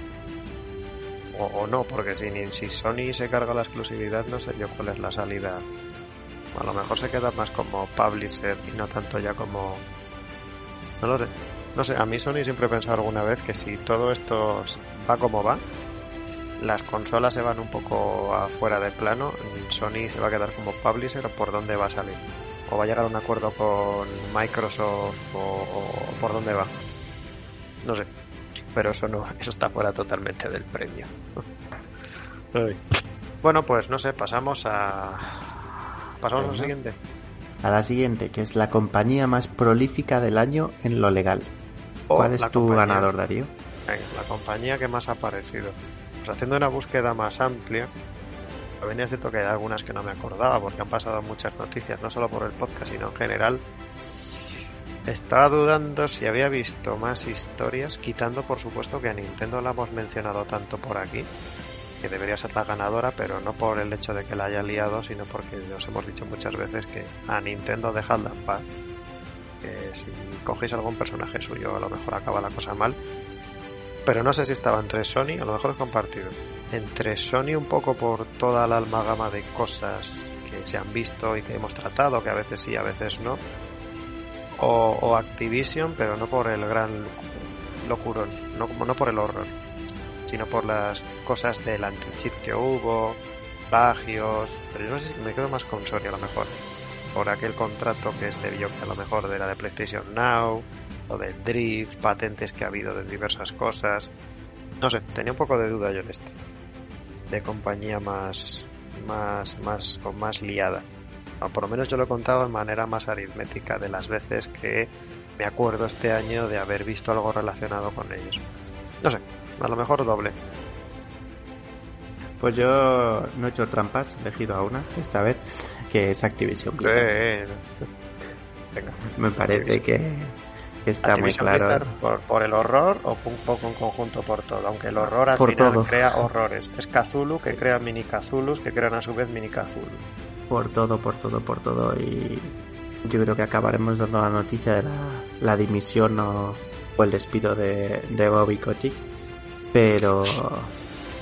O, no, porque si, si Sony se carga la exclusividad, no sé yo cuál es la salida. A lo mejor se queda más como publisher y no tanto ya como... No lo sé. No sé, a mí Sony siempre he pensado alguna vez que si todo esto va como va, las consolas se van un poco afuera de plano, Sony se va a quedar como publisher o por dónde va a salir. O va a llegar a un acuerdo con Microsoft o, o por dónde va. No sé. Pero eso no, eso está fuera totalmente del premio. Ay. Bueno, pues no sé, pasamos a. Pasamos al Venga. siguiente. A la siguiente, que es la compañía más prolífica del año en lo legal. O ¿Cuál es la tu compañía- ganador, Darío? Venga, la compañía que más ha aparecido. Pues haciendo una búsqueda más amplia, venía cierto que hay algunas que no me acordaba porque han pasado muchas noticias, no solo por el podcast, sino en general. Estaba dudando si había visto más historias, quitando por supuesto que a Nintendo la hemos mencionado tanto por aquí, que debería ser la ganadora, pero no por el hecho de que la haya liado, sino porque os hemos dicho muchas veces que a Nintendo dejadla en paz. Que si cogéis algún personaje suyo, a lo mejor acaba la cosa mal. Pero no sé si estaba entre Sony, a lo mejor es compartido. Entre Sony un poco por toda la almagama de cosas que se han visto y que hemos tratado, que a veces sí, a veces no. O, Activision, pero no por el gran locurón, no, no por el horror, sino por las cosas del anti-cheat que hubo, plagios. Pero yo no sé si me quedo más con Sony a lo mejor. Por aquel contrato que se vio que a lo mejor era de PlayStation Now, o de drift, patentes que ha habido de diversas cosas. No sé, tenía un poco de duda yo en este. De compañía más, más, más, o más liada. O por lo menos yo lo he contado de manera más aritmética de las veces que me acuerdo este año de haber visto algo relacionado con ellos. No sé, a lo mejor doble. Pues yo no he hecho trampas, he elegido a una esta vez, que es Activision Blizzard. Venga, Me parece que que está muy claro. Por, por el horror o un poco en conjunto por todo, aunque el horror al Por final todo. crea horrores. Es Cthulhu que crea mini Cthulhus que crean a su vez mini Cthulhu. Por todo, por todo, por todo. Y yo creo que acabaremos dando la noticia de la, la dimisión o, o el despido de, de Bobby Kotick. Pero,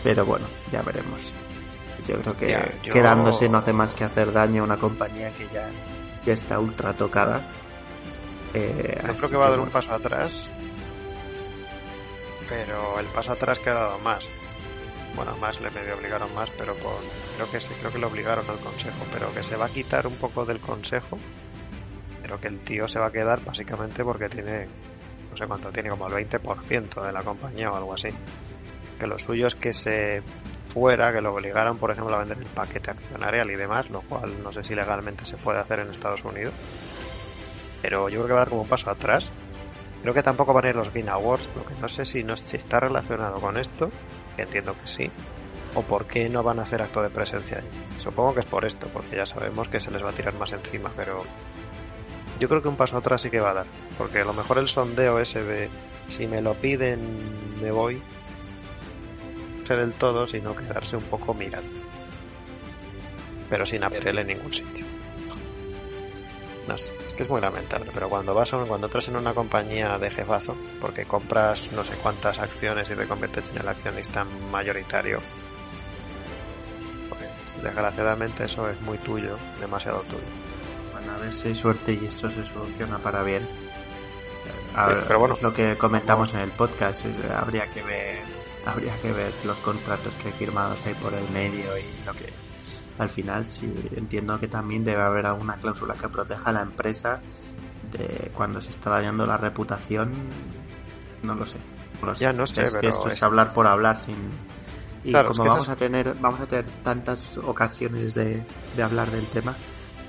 pero bueno, ya veremos. Yo creo que yo- quedándose no hace más que hacer daño a una compañía que ya, ya está ultra tocada. Eh, Yo así creo que va a dar un paso atrás, pero el paso atrás que ha dado más. Bueno, más le medio obligaron más, pero con, creo que sí, creo que lo obligaron al consejo, pero que se va a quitar un poco del consejo, pero que el tío se va a quedar básicamente porque tiene, no sé cuánto, tiene como el 20% de la compañía o algo así. Que lo suyo es que se fuera, que lo obligaron, por ejemplo, a vender el paquete accionarial y demás, lo cual no sé si legalmente se puede hacer en Estados Unidos. Pero yo creo que va a dar como un paso atrás. Creo que tampoco van a ir los Game Awards, lo que no sé si, no, si está relacionado con esto, que entiendo que sí, o por qué no van a hacer acto de presencia. Supongo que es por esto, porque ya sabemos que se les va a tirar más encima, pero yo creo que un paso atrás sí que va a dar, porque a lo mejor el sondeo ese de si me lo piden me voy, del todo, sino quedarse un poco mirando, pero sin hacerle en ningún sitio. No sé, es que es muy lamentable, pero cuando vas a, cuando entras en una compañía de jefazo, porque compras no sé cuántas acciones y te conviertes en el accionista mayoritario, pues desgraciadamente eso es muy tuyo, demasiado tuyo. Bueno, a ver si hay suerte y esto se soluciona para bien. A Sí, ver, pero bueno, es lo que comentamos en el podcast. habría que ver, habría que ver los contratos que hay firmados ahí por el medio y lo que al final sí entiendo que también debe haber alguna cláusula que proteja a la empresa de cuando se está dañando la reputación. No lo sé. No lo sé. Ya no sé, es que esto es es- hablar por hablar sin y Claro, es como que vamos esas- a tener vamos a tener tantas ocasiones de, de hablar del tema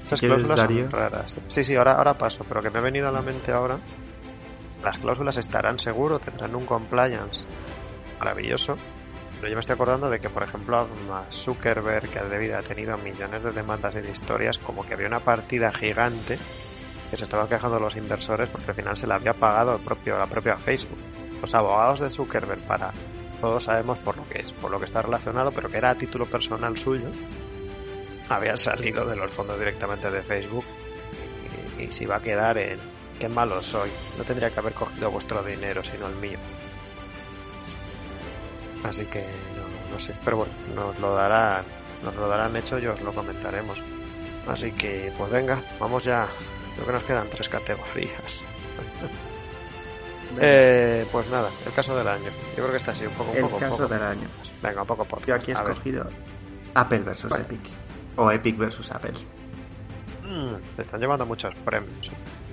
Estas ¿Quieres, cláusulas son raras. Sí, sí, ahora, ahora paso, pero que me ha venido a la mente ahora Las cláusulas estarán seguros, tendrán un compliance maravilloso. Pero yo me estoy acordando de que, por ejemplo, a Zuckerberg, que debido ha tenido millones de demandas y de historias, como que había una partida gigante que se estaban quejando los inversores porque al final se la había pagado el propio, la propia Facebook. Los abogados de Zuckerberg para todos sabemos por lo que es, por lo que está relacionado, pero que era a título personal suyo, había salido de los fondos directamente de Facebook y, y se iba a quedar en qué malo soy, no tendría que haber cogido vuestro dinero sino el mío. Así que no, no sé, pero bueno, nos lo darán, nos lo darán hecho y os lo comentaremos. Así que pues venga, vamos ya. Creo que nos quedan tres categorías. Eh, pues nada, el caso del año. Yo creo que está así, un poco, un El poco, un caso poco. del año. Venga, un poco por. Yo aquí he ver. escogido Apple versus. Epic. O Epic versus Apple. Mm, te están llevando muchos premios.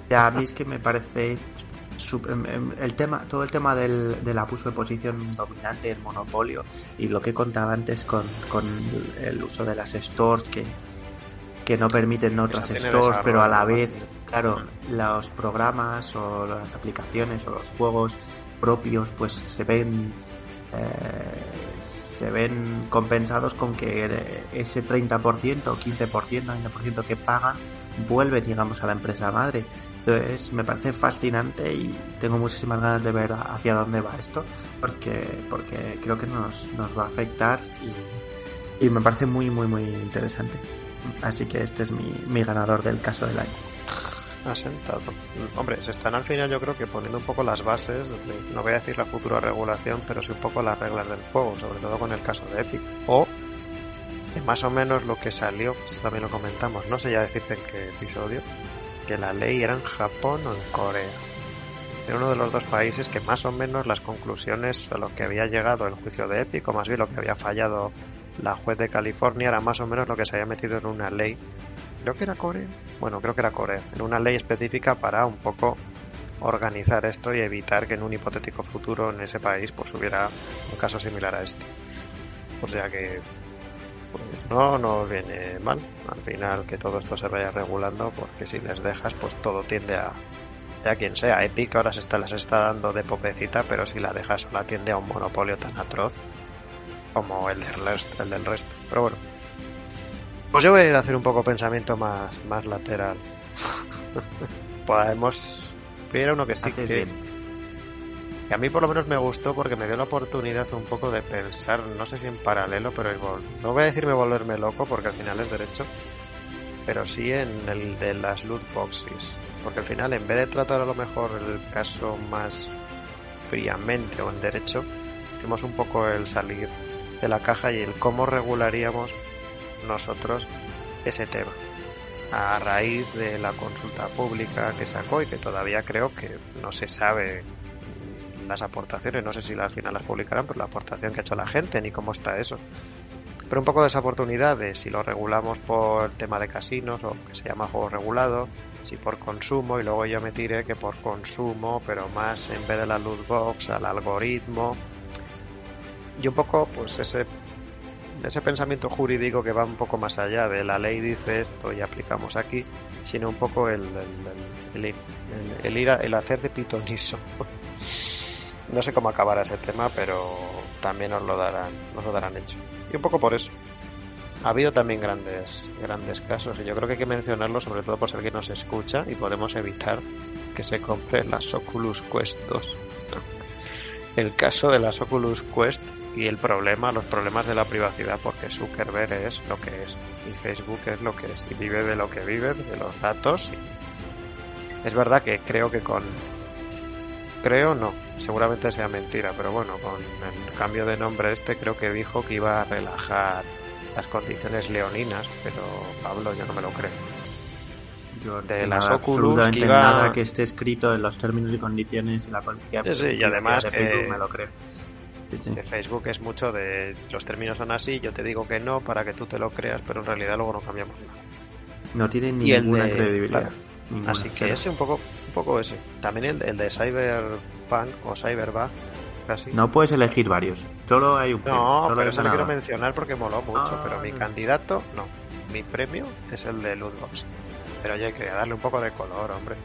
Ya a mí es que me parece el tema todo el tema del, del abuso de posición dominante el monopolio y lo que contaba antes con, con el uso de las stores que que no permiten otras stores pero a la vez claro los programas o las aplicaciones o los juegos propios pues se ven eh, se ven compensados con que eh, ese 30% o 15% 90% que pagan vuelve digamos a la empresa madre entonces me parece fascinante y tengo muchísimas ganas de ver hacia dónde va esto porque porque creo que nos, nos va a afectar y, y me parece muy muy muy interesante así que este es mi, mi ganador del caso del año asentado. Hombre, se están al final yo creo que poniendo un poco las bases, no voy a decir la futura regulación, pero sí un poco las reglas del juego, sobre todo con el caso de Epic. O más o menos lo que salió, esto también lo comentamos, no sé ya decirte en qué episodio, que la ley era en Japón o en Corea. Era uno de los dos países que más o menos las conclusiones a lo que había llegado el juicio de Epic, o más bien lo que había fallado la juez de California, era más o menos lo que se había metido en una ley creo que era Corea, bueno, creo que era Corea, en una ley específica para un poco organizar esto y evitar que en un hipotético futuro en ese país pues hubiera un caso similar a este. O sea que pues, no nos viene mal al final que todo esto se vaya regulando porque si les dejas pues todo tiende a sea quien sea, Epic ahora se está, las está dando de popecita, pero si la dejas sola tiende a un monopolio tan atroz como el del resto. El del resto. Pero bueno, pues yo voy a ir a hacer un poco pensamiento más, más lateral. Podemos. Pero uno que sí que, que a mí por lo menos me gustó porque me dio la oportunidad un poco de pensar, no sé si en paralelo, pero igual. No voy a decirme volverme loco porque al final es derecho, pero sí en el de las loot boxes. Porque al final, en vez de tratar a lo mejor el caso más fríamente o en derecho, hicimos un poco el salir de la caja y el cómo regularíamos nosotros ese tema a raíz de la consulta pública que sacó y que todavía creo que no se sabe las aportaciones, no sé si al final las publicarán, pero la aportación que ha hecho la gente ni cómo está eso. Pero un poco de esa oportunidad de si lo regulamos por tema de casinos o que se llama juego regulado, si por consumo y luego yo me tiré que por consumo, pero más en vez de la loot box al algoritmo y un poco pues ese ese pensamiento jurídico que va un poco más allá de la ley dice esto y aplicamos aquí, sino un poco el, el, el, el, el ir hacer de pitoniso. No sé cómo acabará ese tema, pero también nos lo darán, nos lo darán hecho. Y un poco por eso. Ha habido también grandes, grandes casos y yo creo que hay que mencionarlo sobre todo por si alguien nos escucha y podemos evitar que se compre las Oculus Quest 2. El caso de las Oculus Quest y el problema, los problemas de la privacidad, porque Zuckerberg es lo que es y Facebook es lo que es y vive de lo que vive, de los datos. Es verdad que creo que con creo no, seguramente sea mentira, pero bueno, con el cambio de nombre este creo que dijo que iba a relajar las condiciones leoninas, pero Pablo yo no me lo creo. Yo De que las nada, Oculus absolutamente que iba- nada que esté escrito en los términos y condiciones de la policía Sí, sí, y además de Facebook, me lo creo Sí, sí. De Facebook es mucho de los términos son así, yo te digo que no para que tú te lo creas, pero en realidad luego no cambiamos nada. no tiene ninguna de- credibilidad claro. Ninguna, Así que ese un poco, un poco ese. También el, el de Cyberpunk o Cyberbug, casi. no puedes elegir varios solo hay un premio, No, pero hay eso lo quiero mencionar porque moló mucho, Ah, pero mi no. candidato no. Mi premio es el de Lootbox. Pero oye, quería darle un poco de color, hombre.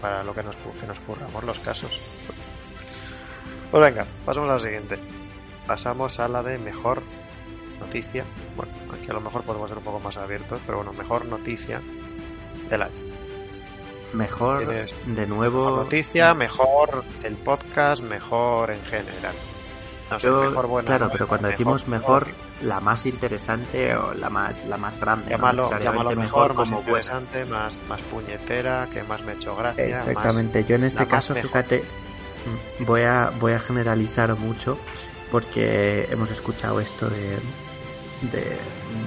para lo que nos, que nos curramos los casos. Pues venga, pasamos a la siguiente. Pasamos a la de mejor noticia. Bueno, aquí a lo mejor podemos ser un poco más abiertos, pero bueno, mejor noticia del año. Mejor, Tienes de nuevo. Mejor noticia, mejor el podcast, mejor en general. No Yo- mejor buena claro, pero cuando decimos mejor, la más interesante o la más, la más grande. no Llámalo, necesariamente llámalo mejor, más como buena. interesante, más, más puñetera, que más me ha hecho gracia. Exactamente, yo en este caso, mejor. fíjate, voy a, voy a generalizar mucho porque hemos escuchado esto de, de,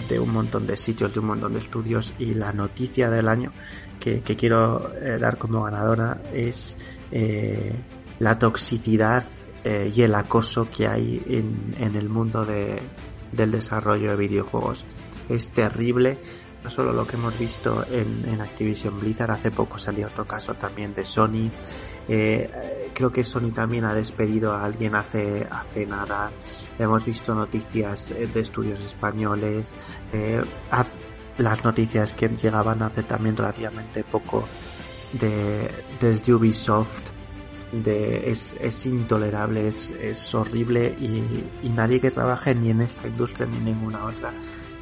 de un montón de sitios, de un montón de estudios y la noticia del año que, que quiero eh, dar como ganadora es eh, la toxicidad eh, y el acoso que hay en, en el mundo de, del desarrollo de videojuegos. Es terrible no solo lo que hemos visto en, en Activision Blizzard, hace poco salió otro caso también de Sony. Eh, creo que Sony también ha despedido a alguien hace, hace nada. Hemos visto noticias eh, de estudios españoles. eh, las noticias que llegaban hace también relativamente poco de, desde Ubisoft. De, es, es intolerable, es, es horrible y, y nadie que trabaje ni en esta industria ni en ninguna otra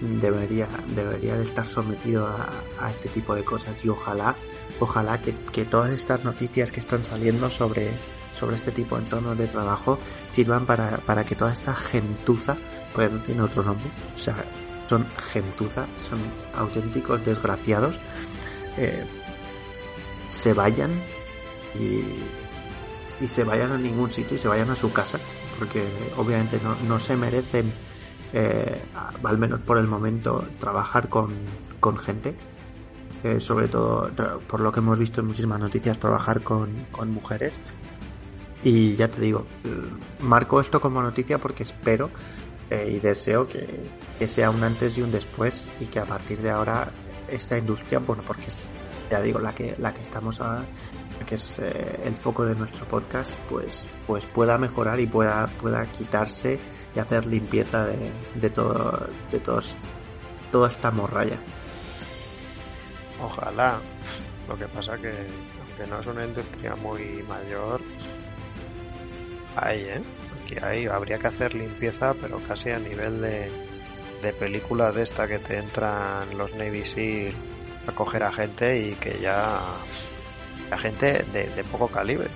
debería, debería de estar sometido a, este tipo de cosas y ojalá, ojalá que, que todas estas noticias que están saliendo sobre, sobre este tipo de entornos de trabajo sirvan para, para que toda esta gentuza, pues no tiene otro nombre, o sea, son gentuza, son auténticos desgraciados, eh, se vayan y, y se vayan a ningún sitio y se vayan a su casa, porque obviamente no, no se merecen eh, al menos por el momento, trabajar con, con gente. Eh, sobre todo, por lo que hemos visto en muchísimas noticias, trabajar con, con mujeres. Y ya te digo, eh, marco esto como noticia porque espero eh, y deseo que, que sea un antes y un después y que a partir de ahora esta industria, bueno, porque es, ya digo, la que, la que estamos a, que es eh, el foco de nuestro podcast, pues, pues pueda mejorar y pueda, pueda quitarse y hacer limpieza de, de todo, de todos, toda esta morralla. Ojalá. Lo que pasa que, aunque no es una industria muy mayor, hay, ¿eh? Aquí hay, habría que hacer limpieza, pero casi a nivel de, de película de esta que te entran los Navy SEAL a coger a gente y que ya a gente de, de poco calibre.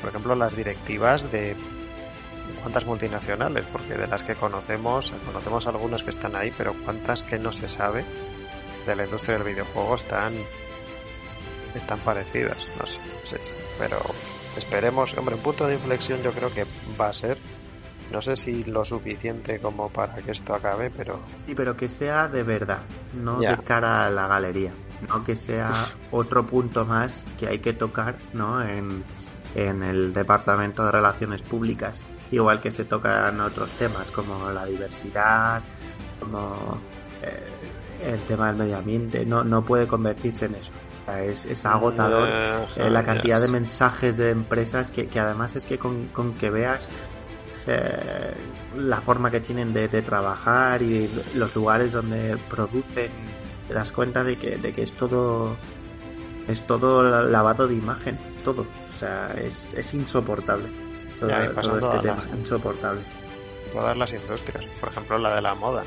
Por ejemplo, las directivas de cuántas multinacionales, porque de las que conocemos, conocemos algunas que están ahí, pero cuántas que no se sabe de la industria del videojuego están están parecidas, no sé, sí, sí. pero esperemos, hombre, un punto de inflexión yo creo que va a ser, no sé si lo suficiente como para que esto acabe, pero Sí, pero que sea de verdad, no Ya. de cara a la galería, no que sea otro punto más que hay que tocar, ¿no? En, en el departamento de relaciones públicas, igual que se tocan otros temas como la diversidad, como eh, el tema del medio ambiente, no, no puede convertirse en eso. O sea, es, es agotador Eh, eh, la cantidad de mensajes de empresas que, que además es que con, con que veas eh, la forma que tienen de, de trabajar y los lugares donde producen te das cuenta de que, de que es todo es todo la- lavado de imagen todo. O sea es, es insoportable todo, Ya, todo este tema las- insoportable. todas las industrias, por ejemplo la de la moda,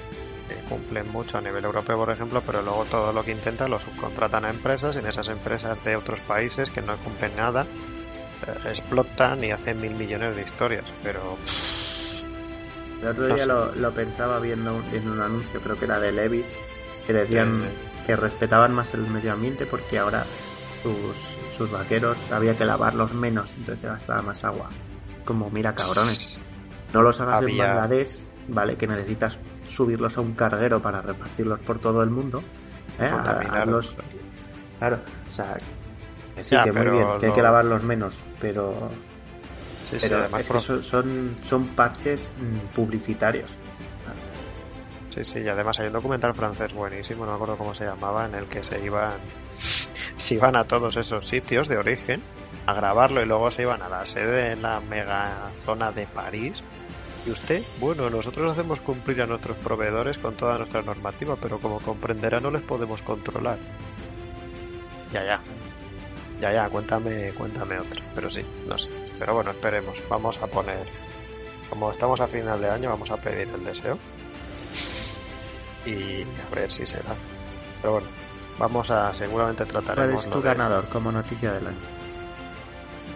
que cumplen mucho a nivel europeo, por ejemplo, pero luego todo lo que intentan lo subcontratan a empresas y en esas empresas de otros países que no cumplen nada eh, explotan y hacen mil millones de historias, pero el otro No día sé. lo, lo pensaba viendo un- en un anuncio creo que era de Levis que decían que respetaban más el medio ambiente porque ahora sus, sus vaqueros había que lavarlos menos, entonces se gastaba más agua. Como, mira, cabrones, no los hagas Había- en Bangladesh, ¿vale? Que necesitas subirlos a un carguero para repartirlos por todo el mundo. ¿eh? Hazlos- Claro, o sea, que sí, Ya, que muy bien, que hay que lavarlos menos, pero, sí, sí, pero además es que son, son, son parches mm, publicitarios. Sí, sí, y además hay un documental francés buenísimo, no me acuerdo cómo se llamaba, en el que se iban, se iban a todos esos sitios de origen a grabarlo y luego se iban a la sede en la mega zona de París. Y usted, bueno, nosotros hacemos cumplir a nuestros proveedores con toda nuestra normativa, pero como comprenderá no les podemos controlar. Ya, ya. Ya, ya, cuéntame, cuéntame otra. Pero sí, no sé. Pero bueno, esperemos. Vamos a poner. Como estamos a final de año, vamos a pedir el deseo. Y a ver si se da. Pero bueno, vamos a. Seguramente ¿Cuál trataremos. es lo tu de- ganador como noticia del año?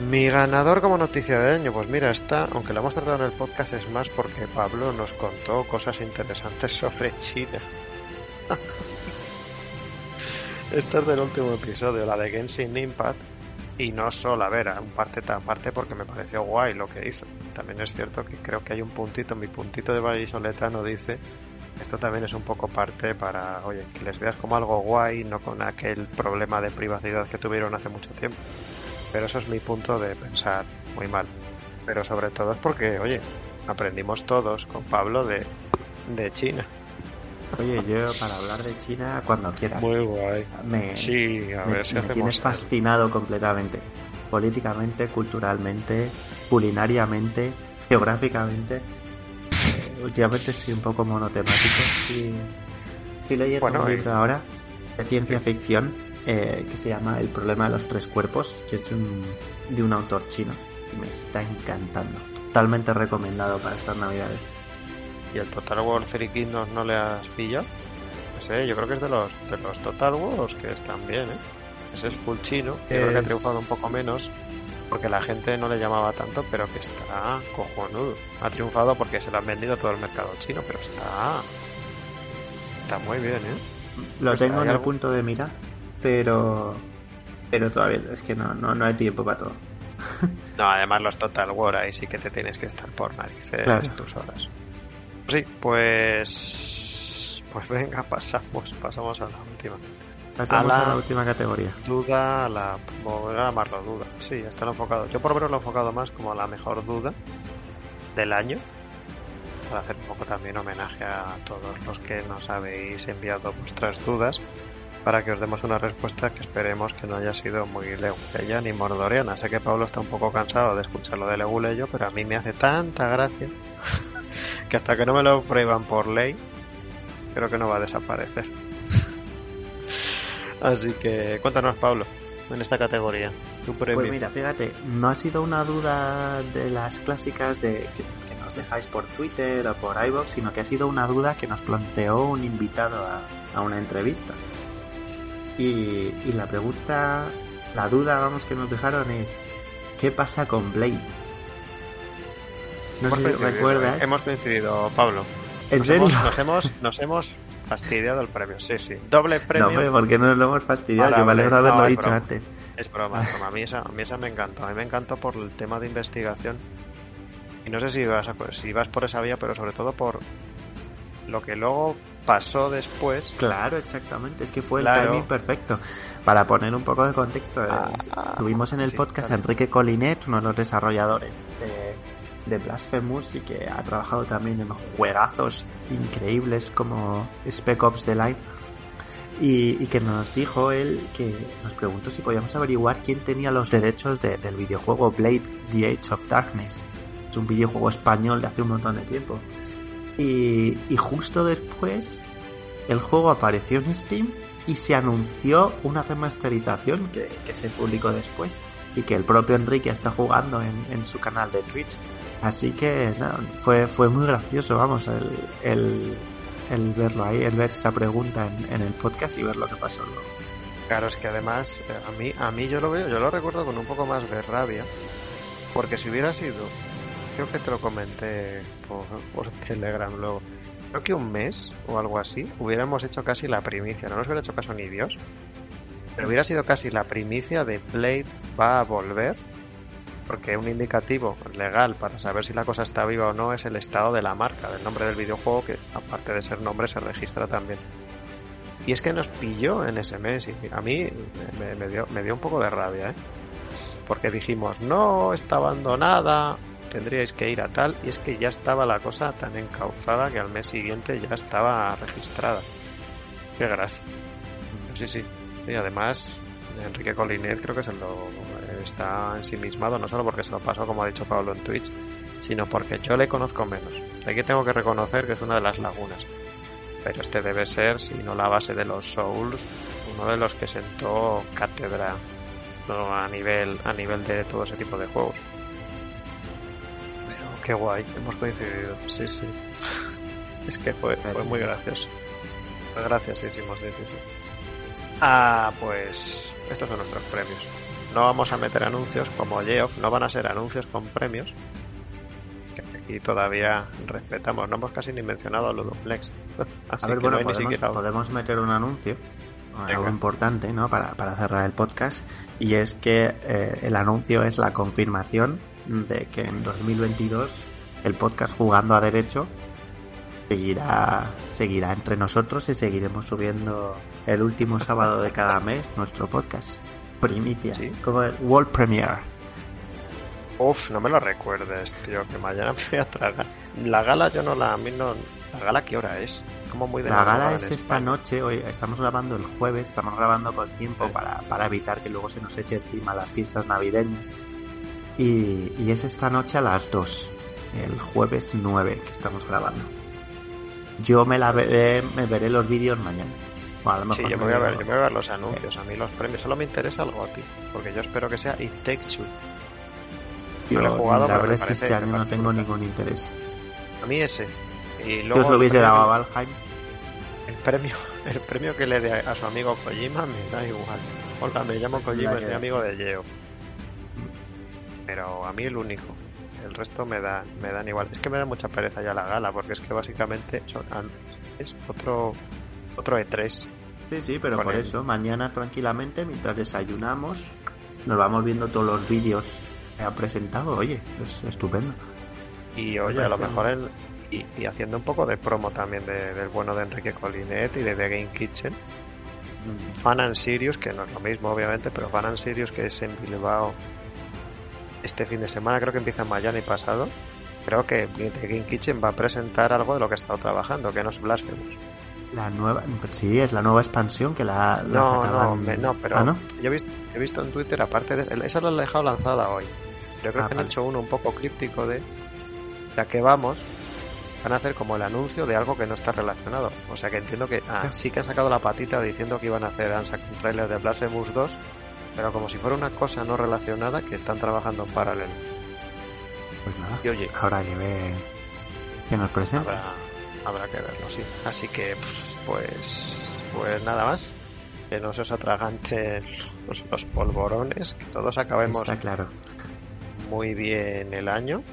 Mi ganador como noticia de año, pues mira, esta, aunque la hemos tratado en el podcast, es más porque Pablo nos contó cosas interesantes sobre China. Esta es del último episodio, la de Genshin Impact. Y no solo, a ver, un parte tan parte porque me pareció guay lo que hizo. También es cierto que creo que hay un puntito, mi puntito de vallisoletano dice, esto también es un poco parte para, oye, que les veas como algo guay, no con aquel problema de privacidad que tuvieron hace mucho tiempo. Pero eso es mi punto de pensar muy mal. Pero sobre todo es porque, oye, aprendimos todos con Pablo de, de China. Oye, yo para hablar de China cuando quieras. guay. Me, Sí, a me- ver si me tienes fascinado completamente. Políticamente, culturalmente, culinariamente, geográficamente. Últimamente estoy un poco monotemático. Estoy, estoy leyendo Bueno, un y- libro ahora de ciencia ficción eh, que se llama El problema de los tres cuerpos, que es de un, de un autor chino. Y me está encantando. Totalmente recomendado para estas navidades. ¿Y el Total War Three Kingdoms no le has pillado? Ese, yo creo que es de los, de los Total Wars que están bien, ¿eh? Ese es full chino, creo que ha triunfado un poco menos porque la gente no le llamaba tanto, pero que está cojonudo. Ha triunfado porque se lo han vendido a todo el mercado chino, pero está... Está muy bien, ¿eh? Lo Pues tengo en el punto de mira, pero pero todavía es que no, no, no hay tiempo para todo. No, además los Total War ahí sí que te tienes que estar por narices Claro. tus horas. Sí, pues... Pues venga, pasamos, pasamos a la última. Pasamos A a la- última categoría. Duda, la... Voy a llamarlo duda. Sí, está enfocado. Yo por lo menos lo he enfocado más como la mejor duda del año. Para hacer un poco también homenaje a todos los que nos habéis enviado vuestras dudas. Para que os demos una respuesta que esperemos que no haya sido muy leguleya ni mordoriana. Sé que Pablo está un poco cansado de escuchar lo de leguleyo, pero a mí me hace tanta gracia que hasta que no me lo prueban por ley, creo que no va a desaparecer. Así que cuéntanos, Pablo, en esta categoría. Tu premio. Pues mira, fíjate, no ha sido una duda de las clásicas de que, que nos dejáis por Twitter o por iVoox, sino que ha sido una duda que nos planteó un invitado a, a una entrevista. Y, y la pregunta, la duda, vamos, que nos dejaron es ¿qué pasa con Blade? No Hemos sé si recuerdas. ¿eh? Hemos coincidido, Pablo. ¿En Nos serio? hemos, nos hemos, nos hemos fastidiado el premio. Sí, sí. Doble No, premio. hombre, porque no lo hemos fastidiado. Para Yo me alegro de haberlo No, dicho broma. antes. Es broma, es broma. A mí, esa, a mí esa me encantó. A mí me encantó por el tema de investigación. Y no sé si vas, a- si vas por esa vía, pero sobre todo por lo que luego pasó después. Claro, exactamente. Es que fue el Claro. timing perfecto. Para poner un poco de contexto, eh, Ah, tuvimos en el sí, podcast a. Enrique Colinet, uno de los desarrolladores de, de Blasphemous y que ha trabajado también en juegazos increíbles como Spec Ops The Line. Y, que nos dijo él que nos preguntó si podíamos averiguar quién tenía los derechos de- del videojuego Blade The Age of Darkness. Es un videojuego español de hace un montón de tiempo. Y, y justo después el juego apareció en Steam y se anunció una remasterización que, que se publicó después y que el propio Enrique está jugando en, en su canal de Twitch. Así que nada, fue, fue muy gracioso, vamos, el, el, verlo ahí, el ver esa pregunta en, en el podcast y ver lo que pasó luego. Claro, es que además eh, a mí, a mí yo lo veo, yo lo recuerdo con un poco más de rabia, porque si hubiera sido, creo que te lo comenté por, por Telegram luego, creo que un mes o algo así, hubiéramos hecho casi la primicia, no nos hubiera hecho caso ni Dios, pero hubiera sido casi la primicia de Blade va a volver, porque un indicativo legal para saber si la cosa está viva o no es el estado de la marca, del nombre del videojuego, que aparte de ser nombre se registra también. Y es que nos pilló en ese mes y a mí me, dio, me dio un poco de rabia, ¿eh? Porque dijimos, no, está abandonada, tendríais que ir a tal, y es que ya estaba la cosa tan encauzada que al mes siguiente ya estaba registrada. Qué gracia. Sí, sí. Y además, Enrique Colinet creo que se lo está ensimismado, no solo porque se lo pasó, como ha dicho Pablo en Twitch, sino porque yo le conozco menos. Aquí tengo que reconocer que es una de las lagunas pero este debe ser, si no la base de los Souls, uno de los que sentó cátedra no a nivel, a nivel de todo ese tipo de juegos. Pero qué guay, hemos coincidido, sí, sí. Es que fue, fue muy gracioso. Fue graciosísimo, sí, sí, sí. Ah, pues estos son nuestros premios. No vamos a meter anuncios como Geoff, no van a ser anuncios con premios. Que aquí todavía respetamos, no hemos casi ni mencionado lo Duplex. Así A ver, que bueno, no podemos, siquiera- podemos meter un anuncio, algo Venga. importante, ¿no? Para, para cerrar el podcast, y es que eh, el anuncio es la confirmación de que en 2022 el podcast Jugando a Derecho seguirá, seguirá entre nosotros y seguiremos subiendo el último sábado de cada mes nuestro podcast. Primicia, Sí. como el World Premiere. Uf, no me lo recuerdes, tío, que mañana me voy a tragar. La gala yo no la, a mí no... ¿La gala qué hora es? Como muy de La gala madrugada es esta noche, hoy estamos grabando el jueves, estamos grabando con tiempo Sí. para, para evitar que luego se nos eche encima las fiestas navideñas. Y, y es esta noche a las 2, el jueves 9 que estamos grabando. Yo me la veré, me veré los vídeos mañana. O a lo Sí, yo me voy a ver, veo- yo me voy a ver los anuncios, a mí los premios. Solo me interesa algo a ti, porque yo espero que sea It Take Two. yo- no lo he jugado, la verdad es que este año no tengo brutal. ningún interés. A mí ese. Y Yo luego os lo hubiese dado a Valheim. El premio, el premio que le dé a su amigo Kojima me da igual. Hola, me llamo Kojima, es mi amigo de Geo. Pero a mí el único. El resto me da, me dan igual. Es que me da mucha pereza ya la gala, porque es que básicamente son, es otro, otro E E3. Sí, sí, pero por el- eso, mañana tranquilamente, mientras desayunamos, nos vamos viendo todos los vídeos que ha presentado. Oye, es estupendo. Y oye, a lo mejor el, y, y haciendo un poco de promo también de- del bueno de Enrique Colinet y de The Game Kitchen. Mm, Fan and Sirius, que no es lo mismo obviamente, pero Fan and Sirius que es en Bilbao este fin de semana, creo que empieza mañana y pasado. Creo que The Game Kitchen va a presentar algo de lo que ha estado trabajando, que no es Blasphemous. La nueva, sí, es la nueva expansión que la, la No, no, me- no, pero Ah, ¿no? yo he visto, he visto en Twitter, aparte de esa la han dejado lanzada hoy. Yo creo Ah, que han hecho uno un poco críptico de ya que vamos, van a hacer como el anuncio de algo que no está relacionado. O sea que entiendo que ah, Sí. sí que han sacado la patita diciendo que iban a hacer, han sacado un trailer de Blasphemous 2, pero como si fuera una cosa no relacionada que están trabajando en paralelo. Pues nada, Y oye, habrá que ver que nos presenta. habrá, habrá que verlo, sí. Así que, pf, pues, pues nada más. Que no se os atraganten los, los polvorones, que todos acabemos Está claro. muy bien el año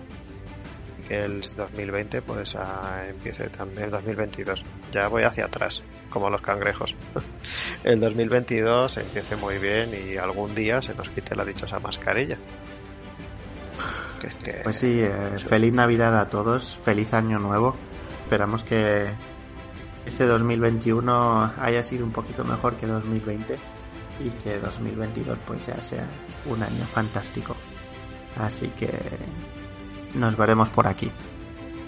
que el 2020 pues ah, empiece también el 2022 ya voy hacia atrás como los cangrejos el 2022 empiece muy bien y algún día se nos quite la dichosa mascarilla que es que Pues sí, eh, sí. feliz Navidad a todos, feliz año nuevo. Esperamos que este 2021 haya sido un poquito mejor que 2020 y que 2022 pues ya sea un año fantástico. Así que nos veremos por aquí.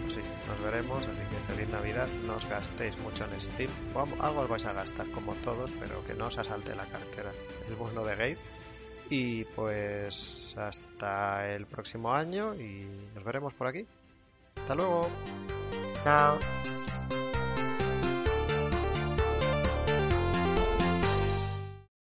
sí, nos veremos así que feliz navidad. No os gastéis mucho en Steam. Algo os vais a gastar como todos pero que no os asalte la cartera el bueno de Gabe. Y pues hasta el próximo año y nos veremos por aquí. Hasta luego 하.